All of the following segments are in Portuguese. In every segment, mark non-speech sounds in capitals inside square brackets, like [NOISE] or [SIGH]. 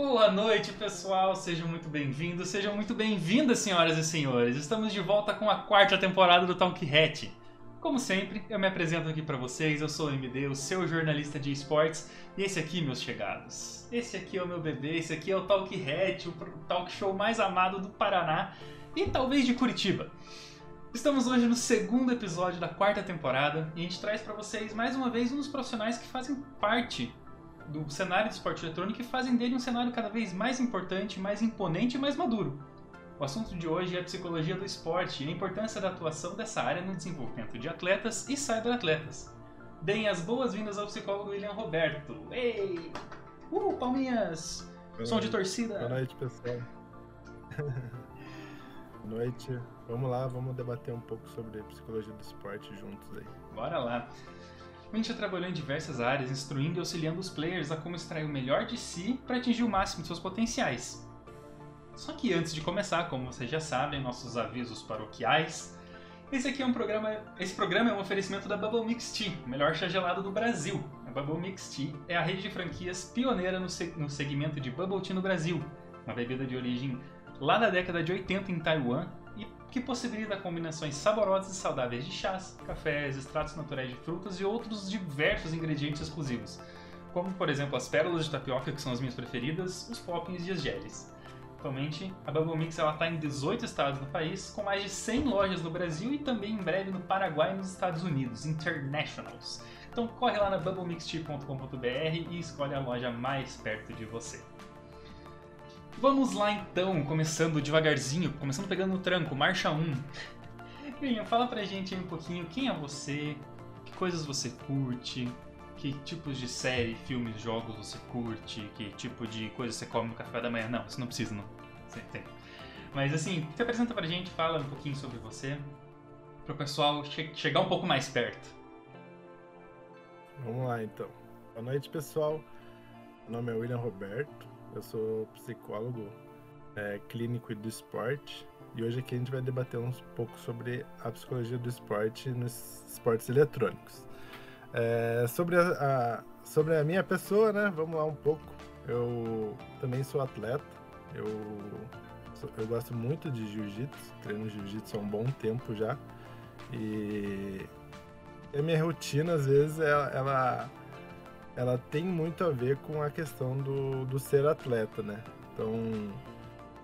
Boa noite, pessoal. Sejam muito bem-vindos, sejam muito bem-vindas, senhoras e senhores. Estamos de volta com a quarta temporada do Talk Hat. Como sempre, eu me apresento aqui para vocês. Eu sou o MD, o seu jornalista de esportes, e esse aqui, meus chegados. Esse aqui é o meu bebê, esse aqui é o Talk Hat, o talk show mais amado do Paraná e talvez de Curitiba. Estamos hoje no segundo episódio da quarta temporada e a gente traz para vocês mais uma vez um dos profissionais que fazem parte do cenário do esporte eletrônico e fazem dele um cenário cada vez mais importante, mais imponente e mais maduro. O assunto de hoje é a psicologia do esporte e a importância da atuação dessa área no desenvolvimento de atletas e cyberatletas. Deem as boas-vindas ao psicólogo William Roberto. Ei! Uh, palminhas! Boa Som de torcida! Boa noite, pessoal. [LAUGHS] Boa noite. Vamos lá, vamos debater um pouco sobre psicologia do esporte juntos aí. Bora lá! Gente já trabalhou em diversas áreas, instruindo e auxiliando os players a como extrair o melhor de si para atingir o máximo de seus potenciais. Só que antes de começar, como vocês já sabem, nossos avisos paroquiais, esse aqui é um programa, esse programa é um oferecimento da Bubble Mix Tea, o melhor chá gelado do Brasil. A Bubble Mix Tea é a rede de franquias pioneira no, no segmento de Bubble Tea no Brasil, uma bebida de origem lá da década de 80 em Taiwan que possibilita combinações saborosas e saudáveis de chás, cafés, extratos naturais de frutas e outros diversos ingredientes exclusivos, como por exemplo as pérolas de tapioca, que são as minhas preferidas, os poppins e as jellies. Atualmente, a Bubble Mix está em 18 estados do país, com mais de 100 lojas no Brasil e também em breve no Paraguai e nos Estados Unidos, internationals. Então corre lá na bubblemixtea.com.br e escolhe a loja mais perto de você. Vamos lá então, começando devagarzinho, começando pegando no tranco, marcha 1. William, fala pra gente aí um pouquinho quem é você, que coisas você curte, que tipos de série, filmes, jogos você curte, que tipo de coisa você come no café da manhã. Não, isso não precisa, não. Você tem. Mas assim, se apresenta pra gente, fala um pouquinho sobre você, pro pessoal che chegar um pouco mais perto. Vamos lá então. Boa noite, pessoal. Meu nome é William Roberto, eu sou psicólogo é, clínico e do esporte. E hoje aqui a gente vai debater um pouco sobre a psicologia do esporte nos esportes eletrônicos. É, sobre, a, a, sobre a minha pessoa, né? Vamos lá um pouco. Eu também sou atleta. Eu, eu gosto muito de jiu-jitsu. Treino jiu-jitsu há um bom tempo já. E a minha rotina, às vezes, ela, ela ela tem muito a ver com a questão do, do ser atleta, né? Então,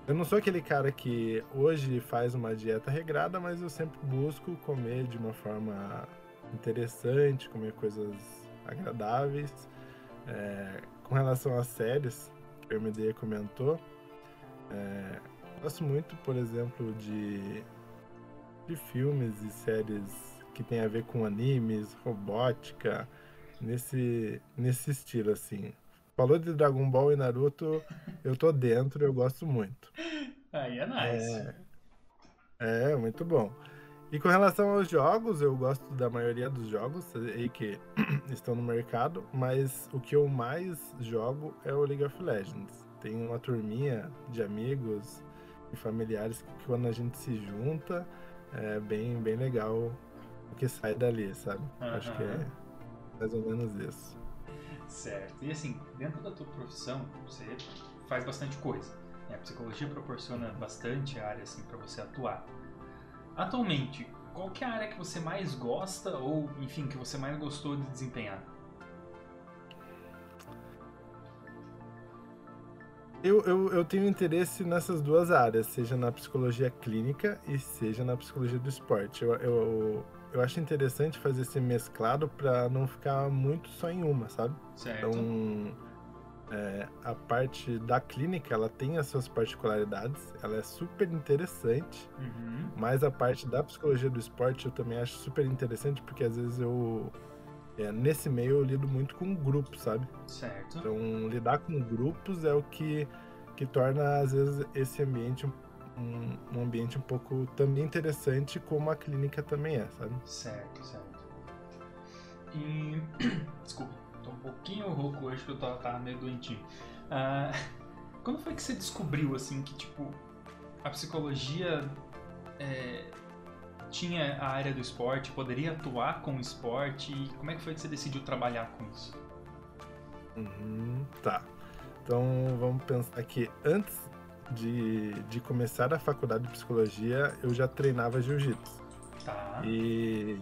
eu não sou aquele cara que hoje faz uma dieta regrada, mas eu sempre busco comer de uma forma interessante, comer coisas agradáveis. É, com relação às séries, que o MD comentou, é, gosto muito, por exemplo, de, de filmes e séries que tem a ver com animes, robótica, nesse, nesse estilo, assim. Falou de Dragon Ball e Naruto, eu tô dentro, eu gosto muito. Aí é nice. É, é, muito bom. E com relação aos jogos, eu gosto da maioria dos jogos aí que [CLEARS THROAT] estão no mercado, mas o que eu mais jogo é o League of Legends. Tem uma turminha de amigos e familiares que quando a gente se junta, é bem, bem legal o que sai dali, sabe? Acho que é mais ou menos isso. Certo. E assim, dentro da tua profissão, você faz bastante coisa. Né? A psicologia proporciona bastante área assim para você atuar. Atualmente, qual é a área que você mais gosta ou, enfim, que você mais gostou de desempenhar? Eu, eu, eu, tenho interesse nessas duas áreas, seja na psicologia clínica e seja na psicologia do esporte. Eu, eu, eu acho interessante fazer esse mesclado para não ficar muito só em uma, sabe? Certo. Então, é, a parte da clínica, ela tem as suas particularidades, ela é super interessante, uhum. mas a parte da psicologia do esporte eu também acho super interessante, porque às vezes eu, é, nesse meio eu lido muito com grupos, sabe? Certo. Então, lidar com grupos é o que, que torna, às vezes, esse ambiente um um, um ambiente um pouco também interessante, como a clínica também é, sabe? Certo, certo. E. [CLEARS THROAT] Desculpa, tô um pouquinho rouco hoje porque eu tava, tava meio doentinho. Uh, [LAUGHS] quando foi que você descobriu, assim, que, tipo, a psicologia é, tinha a área do esporte, poderia atuar com o esporte? E como é que foi que você decidiu trabalhar com isso? Uhum, tá. Então vamos pensar que antes de, de começar a faculdade de psicologia, eu já treinava jiu-jitsu. Tá. E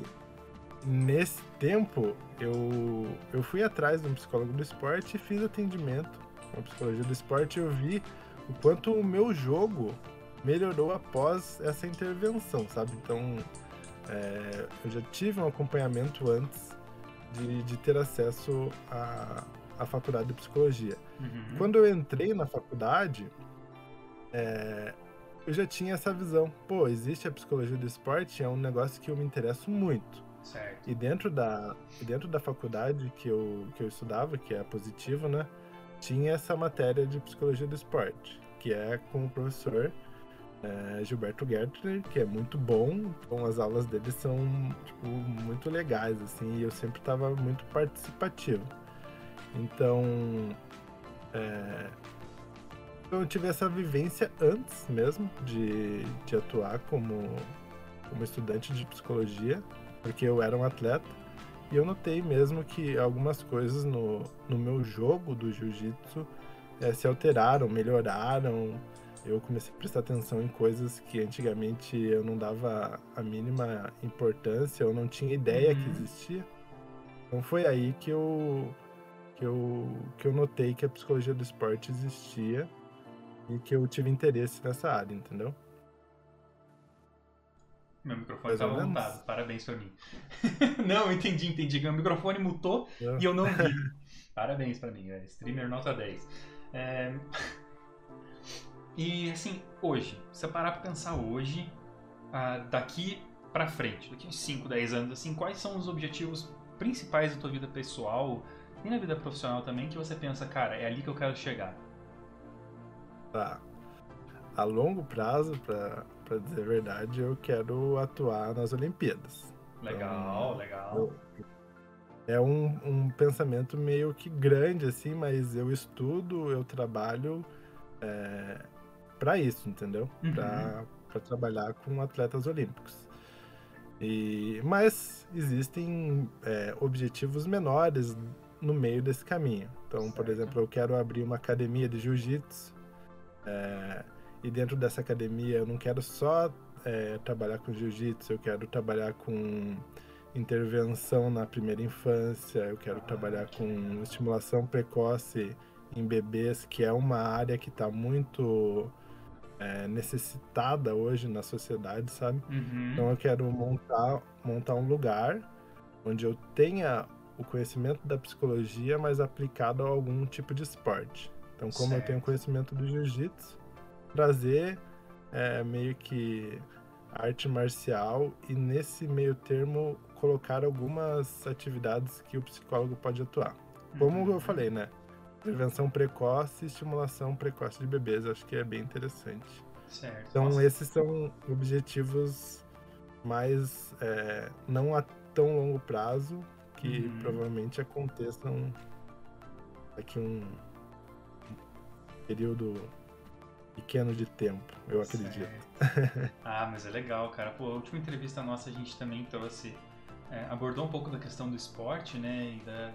nesse tempo eu, eu fui atrás de um psicólogo do esporte e fiz atendimento com psicologia do esporte. E eu vi o quanto o meu jogo melhorou após essa intervenção, sabe? Então é, eu já tive um acompanhamento antes de, de ter acesso à, à faculdade de psicologia. Uhum. Quando eu entrei na faculdade, é, eu já tinha essa visão. Pô, existe a psicologia do esporte, é um negócio que eu me interesso muito. Certo. E dentro da, dentro da faculdade que eu, que eu estudava, que é positivo, né? Tinha essa matéria de psicologia do esporte, que é com o professor é, Gilberto Gertner, que é muito bom. Então as aulas dele são tipo, muito legais, assim, e eu sempre estava muito participativo. Então, é, eu tive essa vivência antes mesmo de, de atuar como, como estudante de psicologia, porque eu era um atleta. E eu notei mesmo que algumas coisas no, no meu jogo do jiu-jitsu é, se alteraram, melhoraram. Eu comecei a prestar atenção em coisas que antigamente eu não dava a mínima importância, eu não tinha ideia que Uhum. existia. Então foi aí que eu, que eu, que eu notei que a psicologia do esporte existia e que eu tive interesse nessa área, entendeu? Meu microfone estava mutado, parabéns pra mim. [LAUGHS] não, entendi, entendi. Meu microfone mutou Eu- e eu não vi. [LAUGHS] parabéns pra mim, é streamer nota 10. É, E assim, hoje, se você parar pra pensar hoje, ah, daqui pra frente, daqui uns 5, 10 anos, assim, quais são os objetivos principais da tua vida pessoal e na vida profissional também que você pensa, cara, é ali que eu quero chegar? Tá. A longo prazo, pra, pra dizer a verdade, eu quero atuar nas Olimpíadas. Legal, legal. Eu- É um, um pensamento meio que grande, assim, mas eu estudo, eu trabalho é, para isso, entendeu? Uhum. Pra para trabalhar com atletas olímpicos. E, mas existem é, objetivos menores no meio desse caminho. Então, por Certo. exemplo, eu quero abrir uma academia de jiu-jitsu. É, e dentro dessa academia eu não quero só é, trabalhar com jiu-jitsu, eu quero trabalhar com intervenção na primeira infância, eu quero Ah, trabalhar com estimulação precoce em bebês, que é uma área que está muito é, necessitada hoje na sociedade, sabe? Uhum. Então eu quero montar, montar um lugar onde eu tenha o conhecimento da psicologia, mas aplicado a algum tipo de esporte. Então, como eu tenho Certo. conhecimento do jiu-jitsu, trazer é, meio que arte marcial e nesse meio termo colocar algumas atividades que o psicólogo pode atuar. Como Uhum. eu falei, né? Prevenção precoce e estimulação precoce de bebês, acho que é bem interessante. Certo. Então, Nossa, esses são objetivos mais é, não a tão longo prazo, que Uhum. provavelmente aconteçam daqui um período pequeno de tempo, eu acredito. Certo. Ah, mas é legal, cara. Pô, a última entrevista nossa a gente também trouxe, é, abordou um pouco da questão do esporte, né, e da,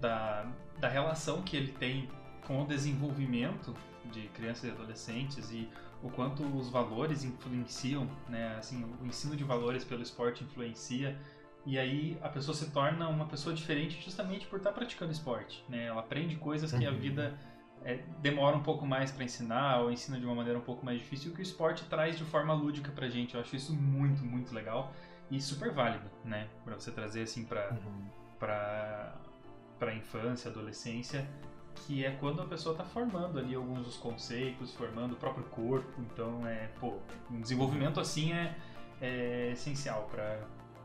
da, da relação que ele tem com o desenvolvimento de crianças e adolescentes e o quanto os valores influenciam, né, assim, o ensino de valores pelo esporte influencia e aí a pessoa se torna uma pessoa diferente justamente por estar praticando esporte, né? Ela aprende coisas que a Uhum. vida é, demora um pouco mais para ensinar ou ensina de uma maneira um pouco mais difícil, o que o esporte traz de forma lúdica pra gente. Eu acho isso muito, muito legal e super válido, né? Pra você trazer assim pra, Uhum. pra, pra infância, adolescência, que é quando a pessoa tá formando ali alguns dos conceitos, formando o próprio corpo. Então, é, pô, um desenvolvimento assim é, é essencial pra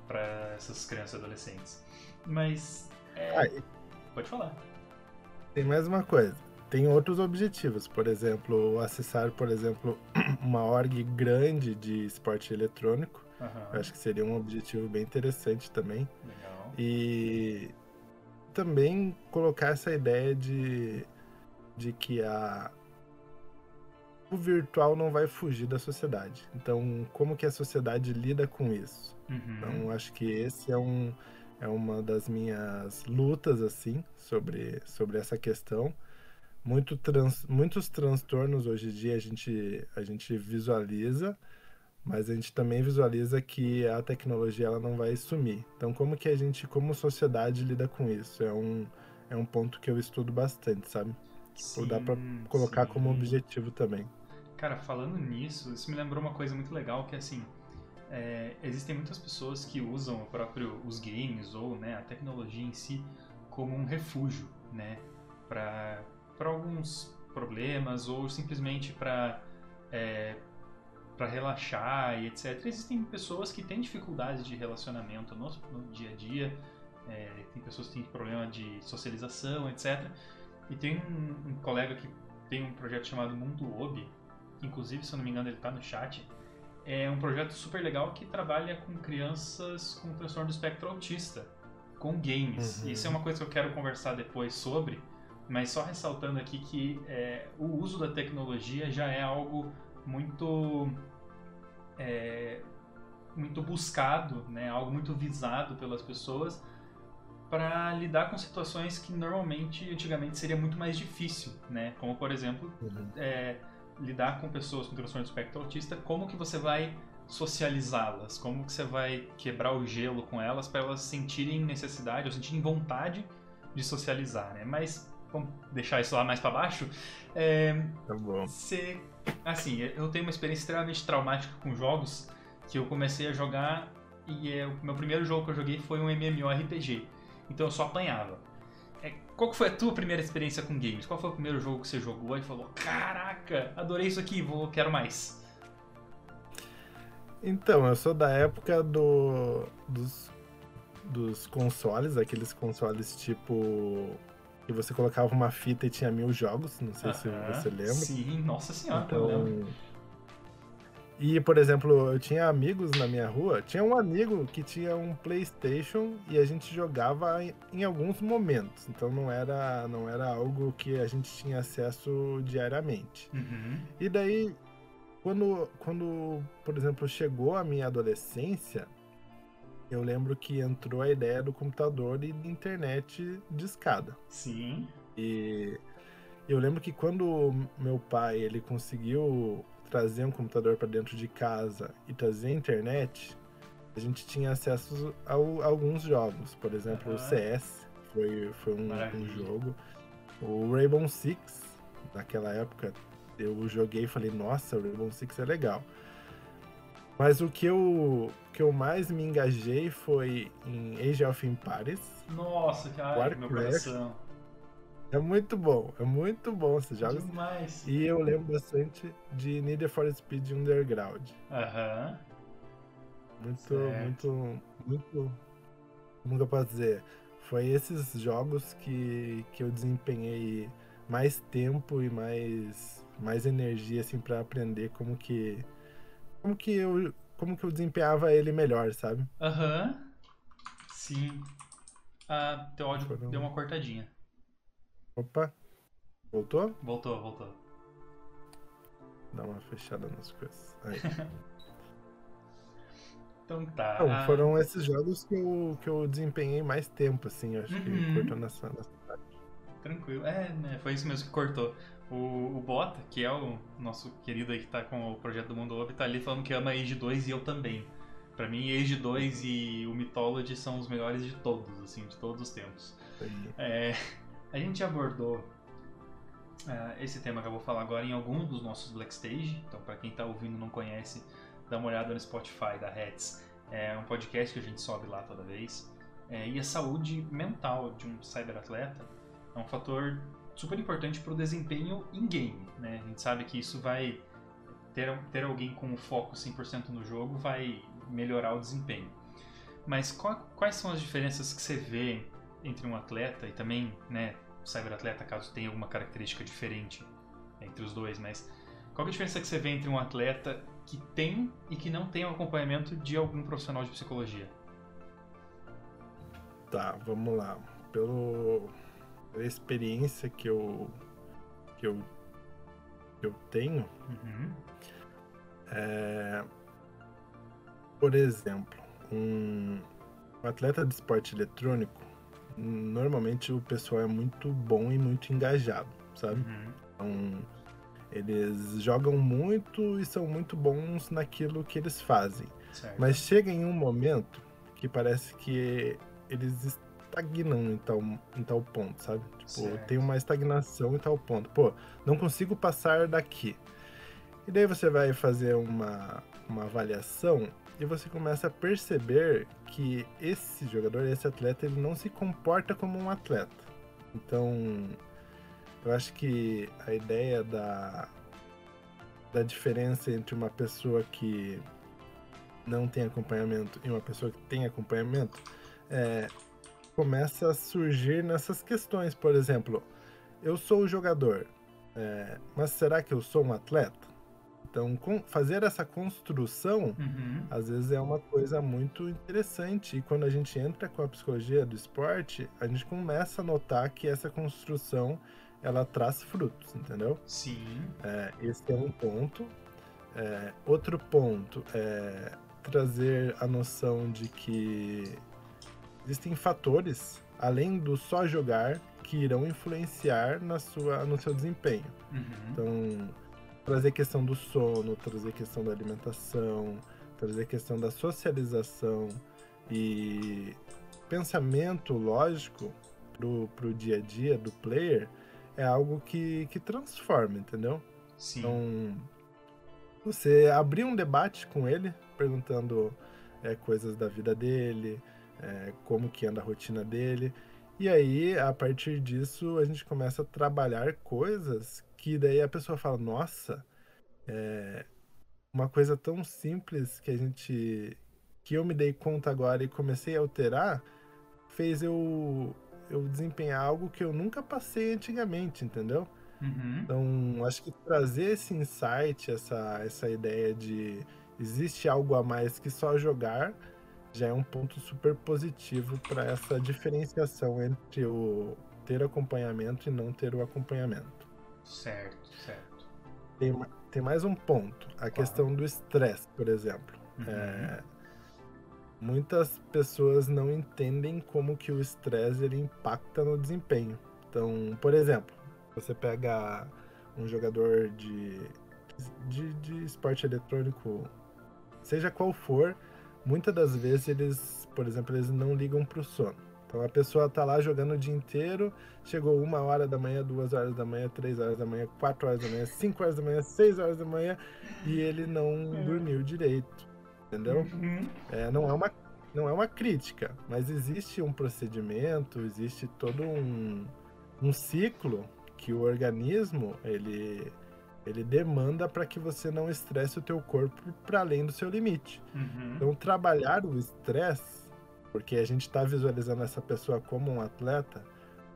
para essas crianças e adolescentes. Mas, é, Ah, pode falar. tem mais uma coisa. Tem outros objetivos, por exemplo, acessar, por exemplo, [CLEARS THROAT] uma org grande de esporte eletrônico. Aham, Eu acho que seria um objetivo bem interessante também. legal. E também colocar essa ideia de, de que a, o virtual não vai fugir da sociedade. Então, como que a sociedade lida com isso? Uhum. Então, acho que esse é um é uma das minhas lutas assim sobre sobre essa questão, muito trans, muitos transtornos hoje em dia a gente, a gente visualiza, mas a gente também visualiza que a tecnologia ela não vai sumir. Então, como que a gente, como sociedade, lida com isso? É um, é um ponto que eu estudo bastante, sabe? Sim, Ou dá para colocar sim. como objetivo também. Cara, falando nisso, isso me lembrou uma coisa muito legal que assim, é, existem muitas pessoas que usam o próprio os games ou né, a tecnologia em si como um refúgio, né, para alguns problemas ou simplesmente para é, para relaxar e etc. Existem pessoas que têm dificuldades de relacionamento no, no dia a dia, é, tem pessoas que têm problema de socialização, etc. E tem um, um colega que tem um projeto chamado Mundo Obi, inclusive, se eu não me engano, ele está no chat. É um projeto super legal que trabalha com crianças com transtorno do espectro autista, com games. Uhum. Isso é uma coisa que eu quero conversar depois sobre, mas só ressaltando aqui que é, o uso da tecnologia já é algo muito é, muito buscado, né? algo muito visado pelas pessoas para lidar com situações que normalmente, antigamente, seria muito mais difícil, né? Como, por exemplo, uhum. é, lidar com pessoas com transtorno de espectro autista, como que você vai socializá-las? Como que você vai quebrar o gelo com elas para elas sentirem necessidade ou sentirem vontade de socializar, né? Mas vamos deixar isso lá mais para baixo. É, tá bom. Você, assim, eu tenho uma experiência extremamente traumática com jogos que eu comecei a jogar e é, o meu primeiro jogo que eu joguei foi um MMORPG. Então eu só apanhava. É, qual foi a tua primeira experiência com games? Qual foi o primeiro jogo que você jogou e falou: Caraca, adorei isso aqui, vou, quero mais? Então, eu sou da época do, dos, dos consoles, aqueles consoles tipo. Que você colocava uma fita e tinha mil jogos, não sei uh -huh, se você lembra. Sim, nossa senhora, então, eu lembro. E, por exemplo, eu tinha amigos na minha rua. Tinha um amigo que tinha um PlayStation e a gente jogava em, em, alguns momentos. Então não era, não era algo que a gente tinha acesso diariamente. Uhum. E daí, quando, quando, por exemplo, chegou a minha adolescência, eu lembro que entrou a ideia do computador e da internet de escada. Sim. E eu lembro que quando meu pai ele conseguiu trazer um computador para dentro de casa e trazer a internet, a gente tinha acesso a, a alguns jogos. Por exemplo, uhum. o CS foi, foi um, um, jogo. O Rainbow Six, naquela época, eu joguei e falei, nossa, o Rainbow Six é legal. Mas o que eu, que eu mais me engajei foi em Age of Empires. Nossa, cara, Warcraft, meu coração. É muito bom, é muito bom esses jogos. Demais. E eu lembro bastante de Need for Speed Underground. Aham. Muito, certo. muito, muito. Como que eu posso dizer? Foi esses jogos que, que eu desempenhei mais tempo e mais, mais energia assim para aprender como que como que eu como que eu desempenhava ele melhor, sabe? Aham. Sim. Ah, teu áudio Foram... deu uma cortadinha. Opa. Voltou? Voltou, voltou. Dá uma fechada nas coisas. Aí. [LAUGHS] então tá. Não, foram esses jogos que eu, que eu desempenhei mais tempo, assim. Acho uhum. que cortou nessa, nessa. Tranquilo. É, né? Foi isso mesmo que cortou. O, o Bota, que é o nosso querido aí que tá com o projeto do Mundo Obi, tá ali falando que ama Age 2 e eu também. Pra mim, Age 2 e o Mythology são os melhores de todos, assim, de todos os tempos. É, a gente abordou uh, esse tema que eu vou falar agora em algum dos nossos Blackstage. Então, para quem está ouvindo e não conhece, dá uma olhada no Spotify da Heads. É um podcast que a gente sobe lá toda vez. É, e a saúde mental de um cyberatleta é um fator super importante para o desempenho em game. Né? A gente sabe que isso vai ter, ter alguém com foco 100% no jogo vai melhorar o desempenho. Mas qual, quais são as diferenças que você vê entre um atleta e também, né, cyberatleta, caso tenha alguma característica diferente entre os dois, mas qual é a diferença que você vê entre um atleta que tem e que não tem o acompanhamento de algum profissional de psicologia? Tá, vamos lá. Pelo, pela experiência que eu que eu, que eu tenho, uhum. é, por exemplo, um, um atleta de esporte eletrônico normalmente o pessoal é muito bom e muito engajado. sabe? Uhum. Então, eles jogam muito e são muito bons naquilo que eles fazem. Certo. Mas chega em um momento que parece que eles estagnam em tal, em tal ponto, sabe? Tipo, certo. tem uma estagnação em tal ponto. Pô, não consigo passar daqui. E daí você vai fazer uma, uma avaliação e você começa a perceber que esse jogador, esse atleta, ele não se comporta como um atleta. Então, eu acho que a ideia da, da diferença entre uma pessoa que não tem acompanhamento e uma pessoa que tem acompanhamento é, começa a surgir nessas questões. Por exemplo, eu sou o jogador, é, mas será que eu sou um atleta? Então, fazer essa construção, uhum. às vezes, é uma coisa muito interessante. E quando a gente entra com a psicologia do esporte, a gente começa a notar que essa construção ela traz frutos, entendeu? Sim. É, esse é um ponto. É, outro ponto é trazer a noção de que existem fatores, além do só jogar, que irão influenciar na sua, no seu desempenho. Uhum. Então, trazer questão do sono, trazer questão da alimentação, trazer questão da socialização e pensamento lógico pro, pro dia a dia do player é algo que, que transforma, entendeu? Sim. Então, você abrir um debate com ele, perguntando é, coisas da vida dele, é, como que anda a rotina dele, e aí, a partir disso, a gente começa a trabalhar coisas que daí a pessoa fala, nossa, é uma coisa tão simples que a gente que eu me dei conta agora e comecei a alterar, fez eu eu desempenhar algo que eu nunca passei antigamente, entendeu? Uhum. Então, acho que trazer esse insight, essa, essa ideia de existe algo a mais que só jogar, já é um ponto super positivo para essa diferenciação entre o ter acompanhamento e não ter o acompanhamento. Certo, certo. Tem, tem mais um ponto, a questão do estresse, por exemplo. Uhum. É, muitas pessoas não entendem como que o estresse ele impacta no desempenho. Então, por exemplo, você pega um jogador de, de, de esporte eletrônico, seja qual for, muitas das vezes eles, por exemplo, eles não ligam para o sono. Então a pessoa tá lá jogando o dia inteiro, chegou uma hora da manhã, duas horas da manhã, três horas da manhã, quatro horas da manhã, cinco horas da manhã, seis horas da manhã e ele não é. dormiu direito, entendeu? Uhum. É, não é uma não é uma crítica, mas existe um procedimento, existe todo um, um ciclo que o organismo ele ele demanda para que você não estresse o teu corpo para além do seu limite. Uhum. Então trabalhar o estresse porque a gente está visualizando essa pessoa como um atleta,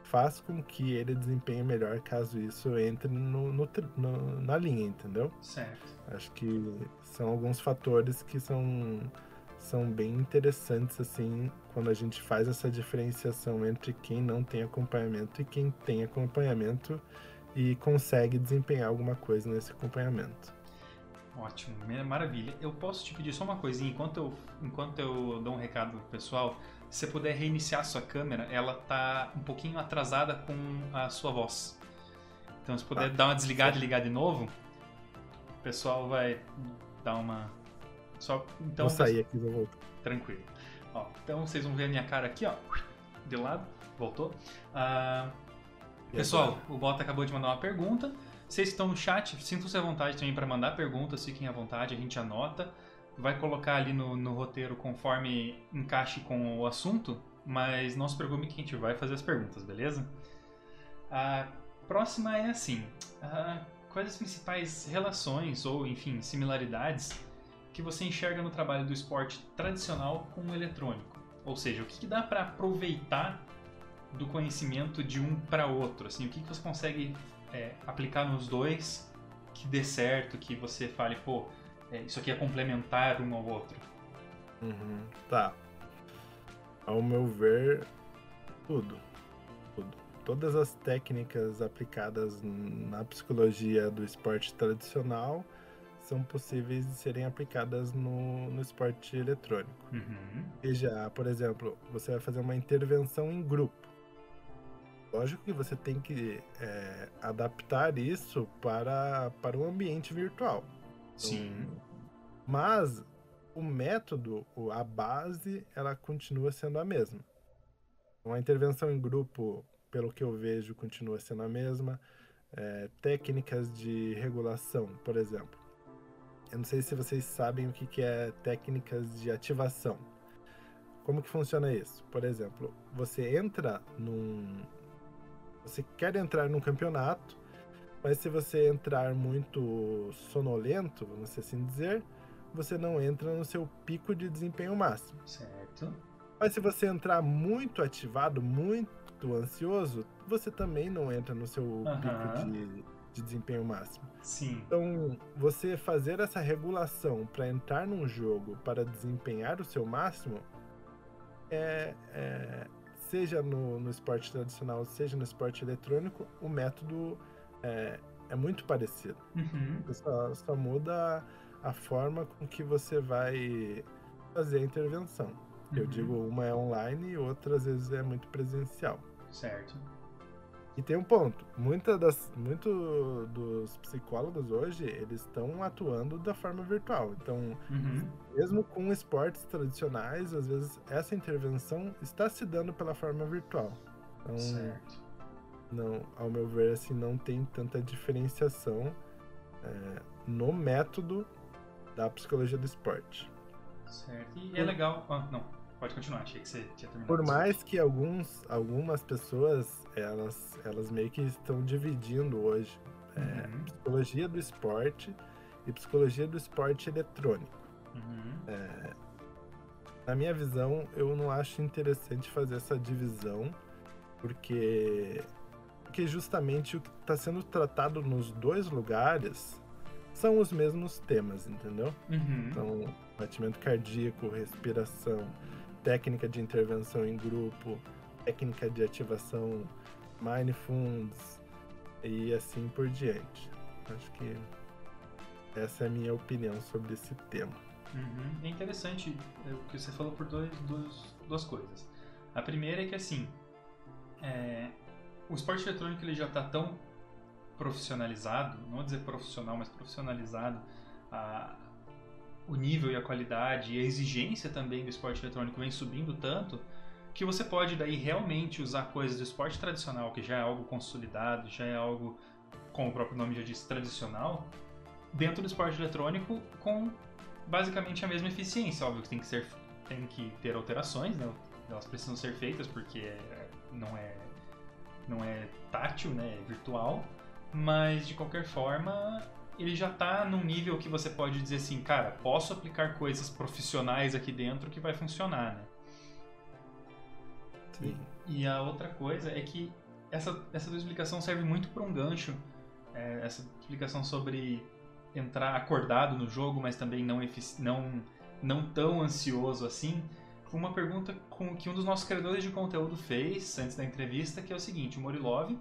faz com que ele desempenhe melhor caso isso entre no, no, no, na linha, entendeu? Certo. Acho que são alguns fatores que são, são bem interessantes, assim, quando a gente faz essa diferenciação entre quem não tem acompanhamento e quem tem acompanhamento e consegue desempenhar alguma coisa nesse acompanhamento. Ótimo, maravilha. Eu posso te pedir só uma coisinha, enquanto eu, enquanto eu dou um recado pro pessoal, se você puder reiniciar a sua câmera, ela tá um pouquinho atrasada com a sua voz. Então se puder ah, dar uma desligada e ligar de novo, o pessoal vai dar uma. Só. Então, vou sair aqui, vou voltar. Tranquilo. Ó, então vocês vão ver a minha cara aqui, ó. De lado, voltou. Uh, pessoal, o Bota acabou de mandar uma pergunta. Vocês estão no chat, sintam-se à vontade também para mandar perguntas, fiquem à vontade, a gente anota. Vai colocar ali no, no roteiro conforme encaixe com o assunto, mas não se preocupe que a gente vai fazer as perguntas, beleza? A próxima é assim: quais as principais relações ou, enfim, similaridades que você enxerga no trabalho do esporte tradicional com o eletrônico? Ou seja, o que, que dá para aproveitar do conhecimento de um para outro? Assim, o que, que você consegue é, aplicar nos dois que dê certo, que você fale, pô, é, isso aqui é complementar um ao outro. Uhum, tá. Ao meu ver, tudo. Tudo. Todas as técnicas aplicadas na psicologia do esporte tradicional são possíveis de serem aplicadas no, no esporte eletrônico. Uhum. Veja, por exemplo, você vai fazer uma intervenção em grupo Lógico que você tem que é, adaptar isso para, para o ambiente virtual. Sim. Então, mas o método, a base, ela continua sendo a mesma. Então, a intervenção em grupo, pelo que eu vejo, continua sendo a mesma. É, técnicas de regulação, por exemplo. Eu não sei se vocês sabem o que, que é técnicas de ativação. Como que funciona isso? Por exemplo, você entra num. Você quer entrar num campeonato, mas se você entrar muito sonolento, vamos assim dizer, você não entra no seu pico de desempenho máximo. Certo. Mas se você entrar muito ativado, muito ansioso, você também não entra no seu Aham. pico de, de desempenho máximo. Sim. Então, você fazer essa regulação para entrar num jogo para desempenhar o seu máximo, é, é- seja no, no esporte tradicional, seja no esporte eletrônico, o método é, é muito parecido. Uhum. Só, só muda a forma com que você vai fazer a intervenção. Eu Uhum. digo, uma é online e outra às vezes é muito presencial. Certo. E tem um ponto, muita das, muito dos psicólogos hoje, eles estão atuando da forma virtual. Então, Uhum. mesmo com esportes tradicionais, às vezes essa intervenção está se dando pela forma virtual. Então, Certo. não, ao meu ver, assim, não tem tanta diferenciação é, no método da psicologia do esporte. Certo. E é legal. Ah, não, pode continuar, achei que você tinha terminado. Por mais que alguns, algumas pessoas, elas, elas meio que estão dividindo hoje é, Uhum. psicologia do esporte e psicologia do esporte eletrônico. Uhum. Na minha visão, eu não acho interessante fazer essa divisão, porque, porque justamente o que está sendo tratado nos dois lugares são os mesmos temas, entendeu? Uhum. Então, batimento cardíaco, respiração, técnica de intervenção em grupo, técnica de ativação mindfulness e assim por diante. Acho que essa é a minha opinião sobre esse tema. Uhum. É interessante é, o que você falou por dois, dois, duas coisas. A primeira é que assim, é, o esporte eletrônico ele já está tão profissionalizado, não vou dizer profissional, mas profissionalizado, a, o nível e a qualidade e a exigência também do esporte eletrônico vem subindo tanto que você pode daí realmente usar coisas do esporte tradicional, que já é algo consolidado, já é algo, como o próprio nome já diz, tradicional, dentro do esporte eletrônico com basicamente a mesma eficiência. Óbvio que tem que, ser, tem que ter alterações, né? elas precisam ser feitas porque não é, não é tátil, né? é virtual, mas de qualquer forma ele já está num nível que você pode dizer assim, cara, posso aplicar coisas profissionais aqui dentro que vai funcionar, né? Sim. E a outra coisa é que essa, essa tua explicação serve muito para um gancho. é, essa explicação sobre entrar acordado no jogo, mas também não, não, não tão ansioso assim. Uma pergunta com, que um dos nossos criadores de conteúdo fez antes da entrevista, que é o seguinte: o Morilov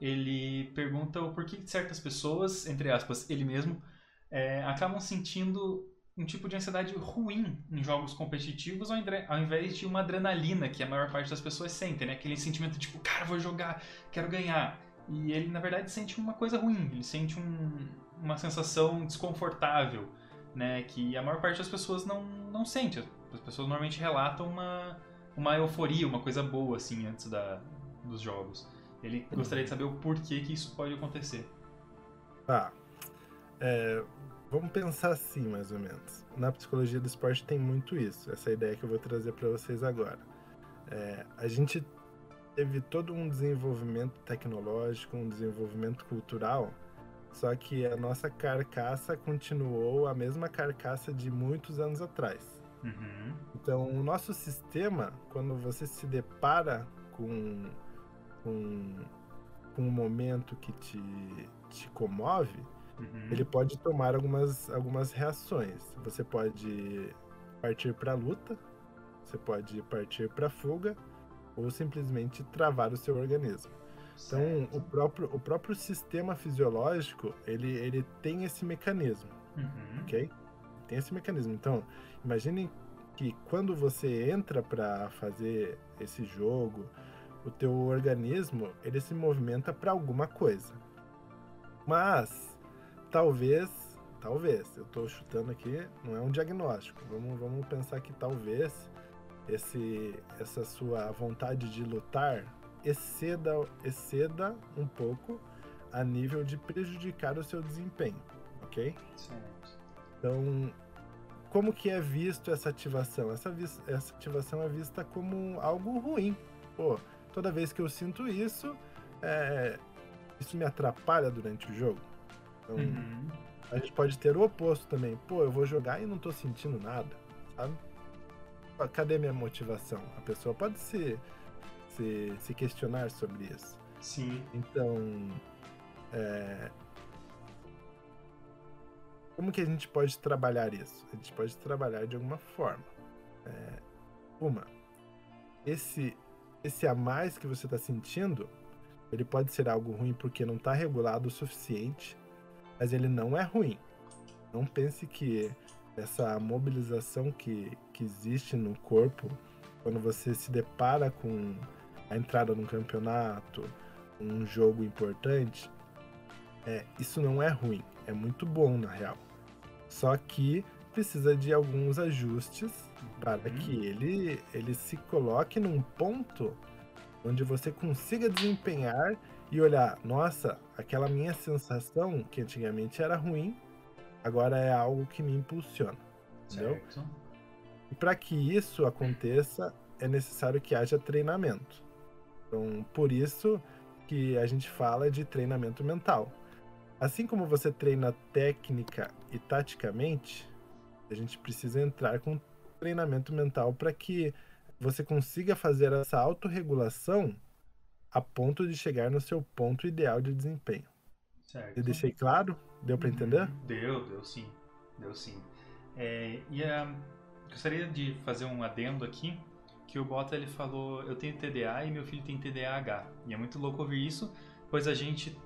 ele pergunta o porquê certas pessoas, entre aspas, ele mesmo, é, acabam sentindo um tipo de ansiedade ruim em jogos competitivos ao, ao invés de uma adrenalina que a maior parte das pessoas sentem, né? Aquele sentimento tipo, cara, vou jogar, quero ganhar. E ele, na verdade, sente uma coisa ruim, ele sente um- uma sensação desconfortável, né? Que a maior parte das pessoas não, não sente. As pessoas normalmente relatam uma, uma euforia, uma coisa boa, assim, antes da, dos jogos. Ele gostaria de saber o porquê que isso pode acontecer. Tá. É, vamos pensar assim, mais ou menos. Na psicologia do esporte tem muito isso, essa ideia que eu vou trazer para vocês agora. É, a gente teve todo um desenvolvimento tecnológico, um desenvolvimento cultural, só que a nossa carcaça continuou a mesma carcaça de muitos anos atrás. Uhum. Então, o nosso sistema, quando você se depara com, com, com um momento que te, te comove, Uhum. ele pode tomar algumas, algumas reações. Você pode partir para a luta, você pode partir para a fuga, ou simplesmente travar o seu organismo. Então, o próprio, o próprio sistema fisiológico, ele, ele tem esse mecanismo Uhum. ok? Tem esse mecanismo. Então, imagine que quando você entra para fazer esse jogo, o teu organismo ele se movimenta para alguma coisa. Mas talvez, talvez, eu estou chutando aqui, não é um diagnóstico. Vamos, vamos pensar que talvez esse, essa sua vontade de lutar exceda, exceda um pouco a nível de prejudicar o seu desempenho, ok? Certo. Então, como que é visto essa ativação? Essa, essa ativação é vista como algo ruim. Pô, toda vez que eu sinto isso, é, isso me atrapalha durante o jogo. Então, uhum. a gente pode ter o oposto também. Pô, eu vou jogar e não tô sentindo nada, sabe? Cadê minha motivação? A pessoa pode se, se, se questionar sobre isso. Sim. Então, é, como que a gente pode trabalhar isso? A gente pode trabalhar de alguma forma. É, uma, esse, esse a mais que você está sentindo, ele pode ser algo ruim porque não está regulado o suficiente, mas ele não é ruim. Não pense que essa mobilização que, que existe no corpo, quando você se depara com a entrada num campeonato, um jogo importante, é, isso não é ruim, é muito bom na real. Só que precisa de alguns ajustes para uhum. que ele, ele se coloque num ponto onde você consiga desempenhar e olhar, nossa, aquela minha sensação que antigamente era ruim, agora é algo que me impulsiona. Entendeu? Certo. E para que isso aconteça, é necessário que haja treinamento. Então, por isso que a gente fala de treinamento mental. Assim como você treina técnica e taticamente, a gente precisa entrar com treinamento mental para que você consiga fazer essa autorregulação a ponto de chegar no seu ponto ideal de desempenho. Certo. Eu deixei claro? Deu para entender? Uhum. Deu, deu sim. Deu sim. É, e a, gostaria de fazer um adendo aqui, que o Bota ele falou, eu tenho TDA e meu filho tem TDAH. E é muito louco ouvir isso, pois a gente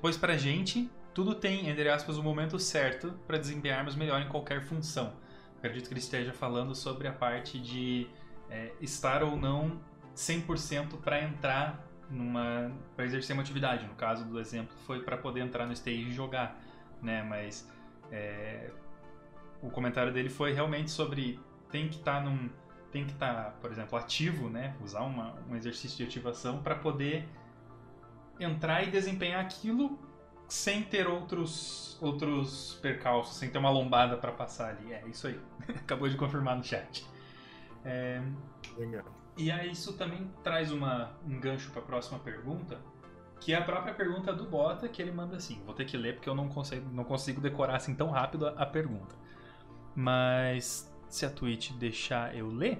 pois para a gente tudo tem, entre aspas, o momento certo para desempenharmos melhor em qualquer função. Acredito que ele esteja falando sobre a parte de é, estar ou não 100% para entrar numa para exercer uma atividade. No caso do exemplo foi para poder entrar no stage e jogar, né? Mas é, o comentário dele foi realmente sobre tem que estar tá num tem que estar, tá, por exemplo, ativo, né? Usar uma, um exercício de ativação para poder entrar e desempenhar aquilo sem ter outros outros percalços, sem ter uma lombada para passar ali. É isso aí. [LAUGHS] Acabou de confirmar no chat. É... Legal. E aí isso também traz uma, um gancho para a próxima pergunta, que é a própria pergunta do Bota, que ele manda assim. Vou ter que ler porque eu não consigo, não consigo decorar assim tão rápido a, a pergunta. Mas se a Twitch deixar eu ler,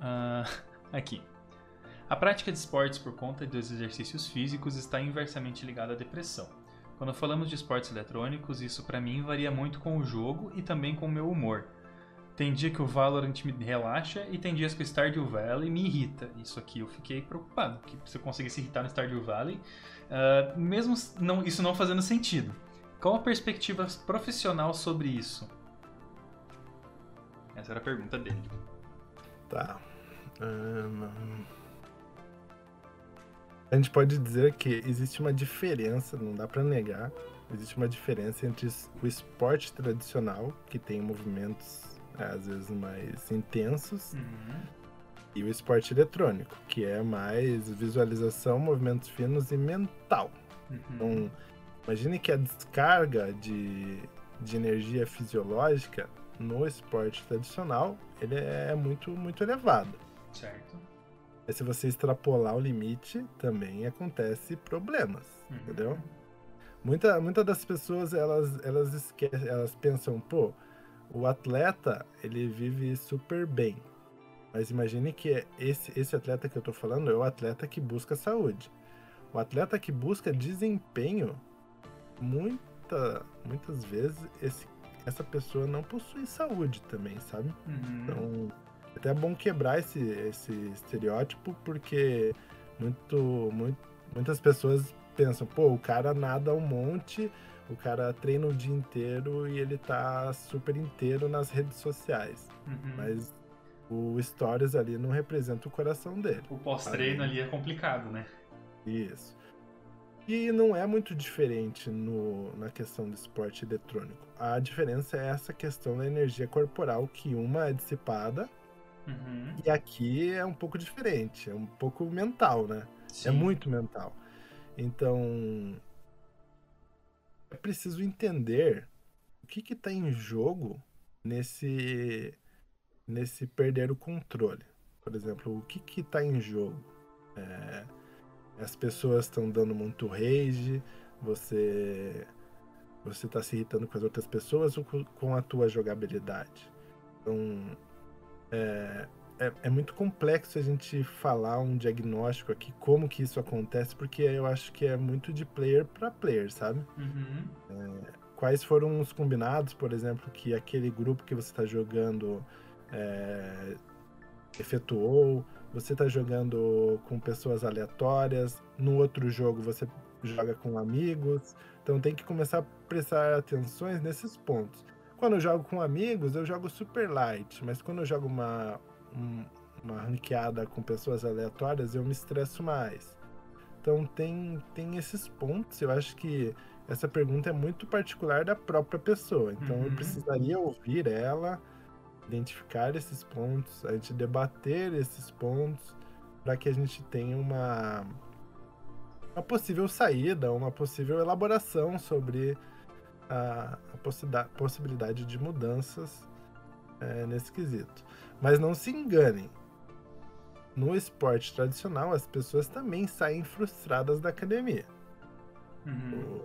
uh, [LAUGHS] aqui. A prática de esportes por conta dos exercícios físicos está inversamente ligada à depressão. Quando falamos de esportes eletrônicos, isso para mim varia muito com o jogo e também com o meu humor. Tem dia que o Valorant me relaxa e tem dias que o Stardew Valley me irrita. Isso aqui eu fiquei preocupado, que se eu conseguisse irritar no Stardew Valley, uh, mesmo não, isso não fazendo sentido. Qual a perspectiva profissional sobre isso? Essa era a pergunta dele. Tá. Um, a gente pode dizer que existe uma diferença, não dá para negar, existe uma diferença entre o esporte tradicional, que tem movimentos é, às vezes mais intensos, uhum. e o esporte eletrônico, que é mais visualização, movimentos finos e mental. Uhum. Então, imagine que a descarga de, de energia fisiológica no esporte tradicional ele é muito, muito elevado. Certo. Mas se você extrapolar o limite, também acontece problemas, uhum. entendeu? Muita, muita das pessoas, elas, elas esquecem, elas pensam, pô, o atleta, ele vive super bem. Mas imagine que esse, esse atleta que eu tô falando é o atleta que busca saúde. O atleta que busca desempenho, muita, muitas vezes, esse, essa pessoa não possui saúde também, sabe? Uhum. Então, até é bom quebrar esse, esse estereótipo, porque muito, muito, muitas pessoas pensam, pô, o cara nada um monte, o cara treina o dia inteiro e ele tá super inteiro nas redes sociais. Uhum. Mas o Stories ali não representa o coração dele. O pós-treino ali é complicado, né? Isso. E não é muito diferente no, na questão do esporte eletrônico. A diferença é essa questão da energia corporal, que uma é dissipada Uhum. e aqui é um pouco diferente. É um pouco mental, né? Sim. É muito mental. Então, é preciso entender o que está em jogo nesse, nesse perder o controle. Por exemplo, o que está em jogo? É, as pessoas estão dando muito rage, você você está se irritando com as outras pessoas ou com- com a tua jogabilidade. Então, é, é, é muito complexo a gente falar um diagnóstico aqui, como que isso acontece, porque eu acho que é muito de player para player, sabe? Uhum. Quais foram os combinados, por exemplo, que aquele grupo que você está jogando é, efetuou? Você está jogando com pessoas aleatórias, no outro jogo você joga com amigos, então tem que começar a prestar atenções nesses pontos. Quando eu jogo com amigos, eu jogo super light, mas quando eu jogo uma, um- uma ranqueada com pessoas aleatórias, eu me estresso mais. Então tem, tem esses pontos, eu acho que essa pergunta é muito particular da própria pessoa. Então eu Uhum. precisaria ouvir ela, identificar esses pontos, a gente debater esses pontos, para que a gente tenha uma, uma possível saída, uma possível elaboração sobre a, a possibilidade de mudanças é, nesse quesito. Mas não se enganem. No esporte tradicional, as pessoas também saem frustradas da academia. Uhum.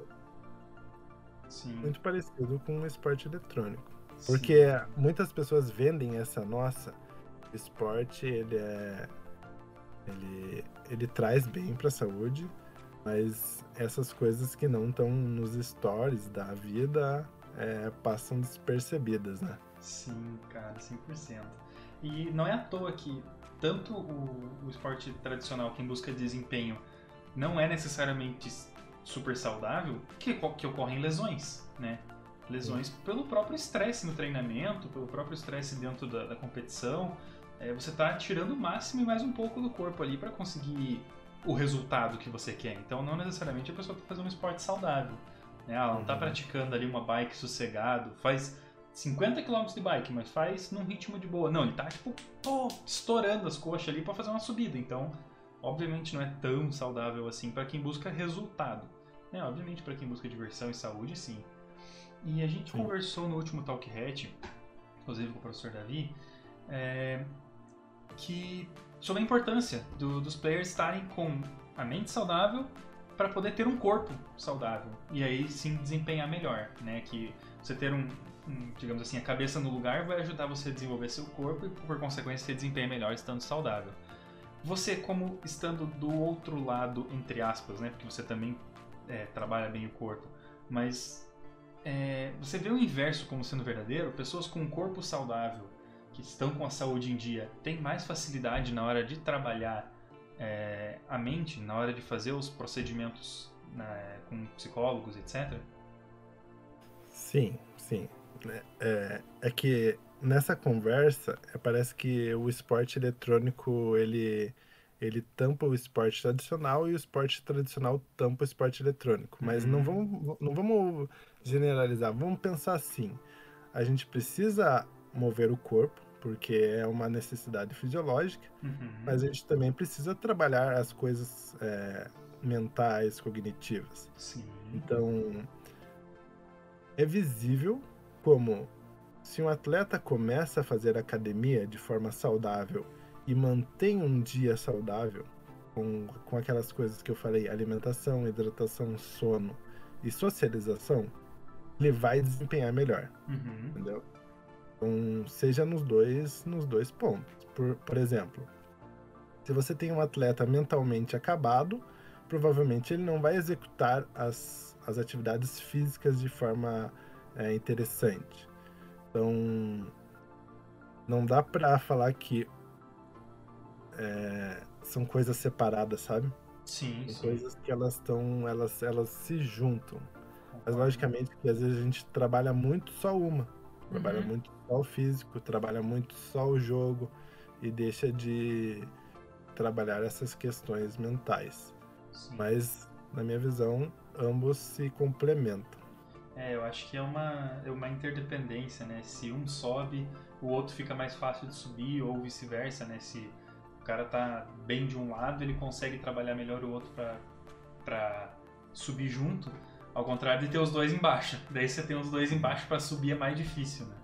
Sim. Muito parecido com o esporte eletrônico. sim. Porque muitas pessoas vendem essa nossa esporte, ele é ele ele traz bem para a saúde, mas essas coisas que não estão nos stories da vida é, passam despercebidas, né? Sim, cara, 100%. E não é à toa que tanto o, o esporte tradicional, que em busca de desempenho, não é necessariamente super saudável, que, que ocorrem lesões, né? Lesões pelo próprio estresse no treinamento, pelo próprio estresse dentro da, da competição. É, você tá tirando o máximo e mais um pouco do corpo ali para conseguir o resultado que você quer. Então, não necessariamente a pessoa tá fazendo um esporte saudável. Né? Ela não tá Uhum. praticando ali uma bike sossegado, faz 50 km de bike, mas faz num ritmo de boa. Não, ele tá tipo, pô, estourando as coxas ali pra fazer uma subida. Então, obviamente não é tão saudável assim pra quem busca resultado. Né? Obviamente pra quem busca diversão e saúde, sim. E a gente Sim. conversou no último Talk Hat, inclusive com o professor Davi, é, que sobre a importância do- dos players estarem com a mente saudável para poder ter um corpo saudável e aí sim desempenhar melhor, né? Que você ter um, um, digamos assim, a cabeça no lugar vai ajudar você a desenvolver seu corpo e por consequência ter desempenho melhor estando saudável. Você como estando do outro lado entre aspas, né? Porque você também é, trabalha bem o corpo, mas é, você vê o inverso como sendo verdadeiro? Pessoas com um corpo saudável que estão com a saúde em dia têm mais facilidade na hora de trabalhar é, a mente, na hora de fazer os procedimentos né, com psicólogos, etc. Sim, sim. É, é, é que nessa conversa é, parece que o esporte eletrônico ele ele tampa o esporte tradicional e o esporte tradicional tampa o esporte eletrônico. Mas não Uhum. vamos não vamos generalizar. Vamos pensar assim. A gente precisa mover o corpo porque é uma necessidade fisiológica, Uhum. mas a gente também precisa trabalhar as coisas é, mentais, cognitivas. Sim. Então, é visível como se um atleta começa a fazer academia de forma saudável e mantém um dia saudável, com, com aquelas coisas que eu falei, alimentação, hidratação, sono e socialização, ele vai desempenhar melhor, Uhum. entendeu? Então, seja nos dois, nos dois pontos. Por, por exemplo, se você tem um atleta mentalmente acabado, provavelmente ele não vai executar as, as atividades físicas de forma é, interessante. Então, não dá pra falar que é, são coisas separadas, sabe? Sim, São sim. coisas que elas estão, elas, elas se juntam. Mas logicamente que às vezes a gente trabalha muito só uma. Trabalha Uhum. muito só o físico, trabalha muito só o jogo e deixa de trabalhar essas questões mentais. Sim. Mas, na minha visão, ambos se complementam. É, eu acho que é uma, é uma interdependência, né? Se um sobe, o outro fica mais fácil de subir, ou vice-versa, né? Se o cara tá bem de um lado, ele consegue trabalhar melhor o outro pra subir junto, ao contrário de ter os dois embaixo. Daí você tem os dois embaixo pra subir é mais difícil, né?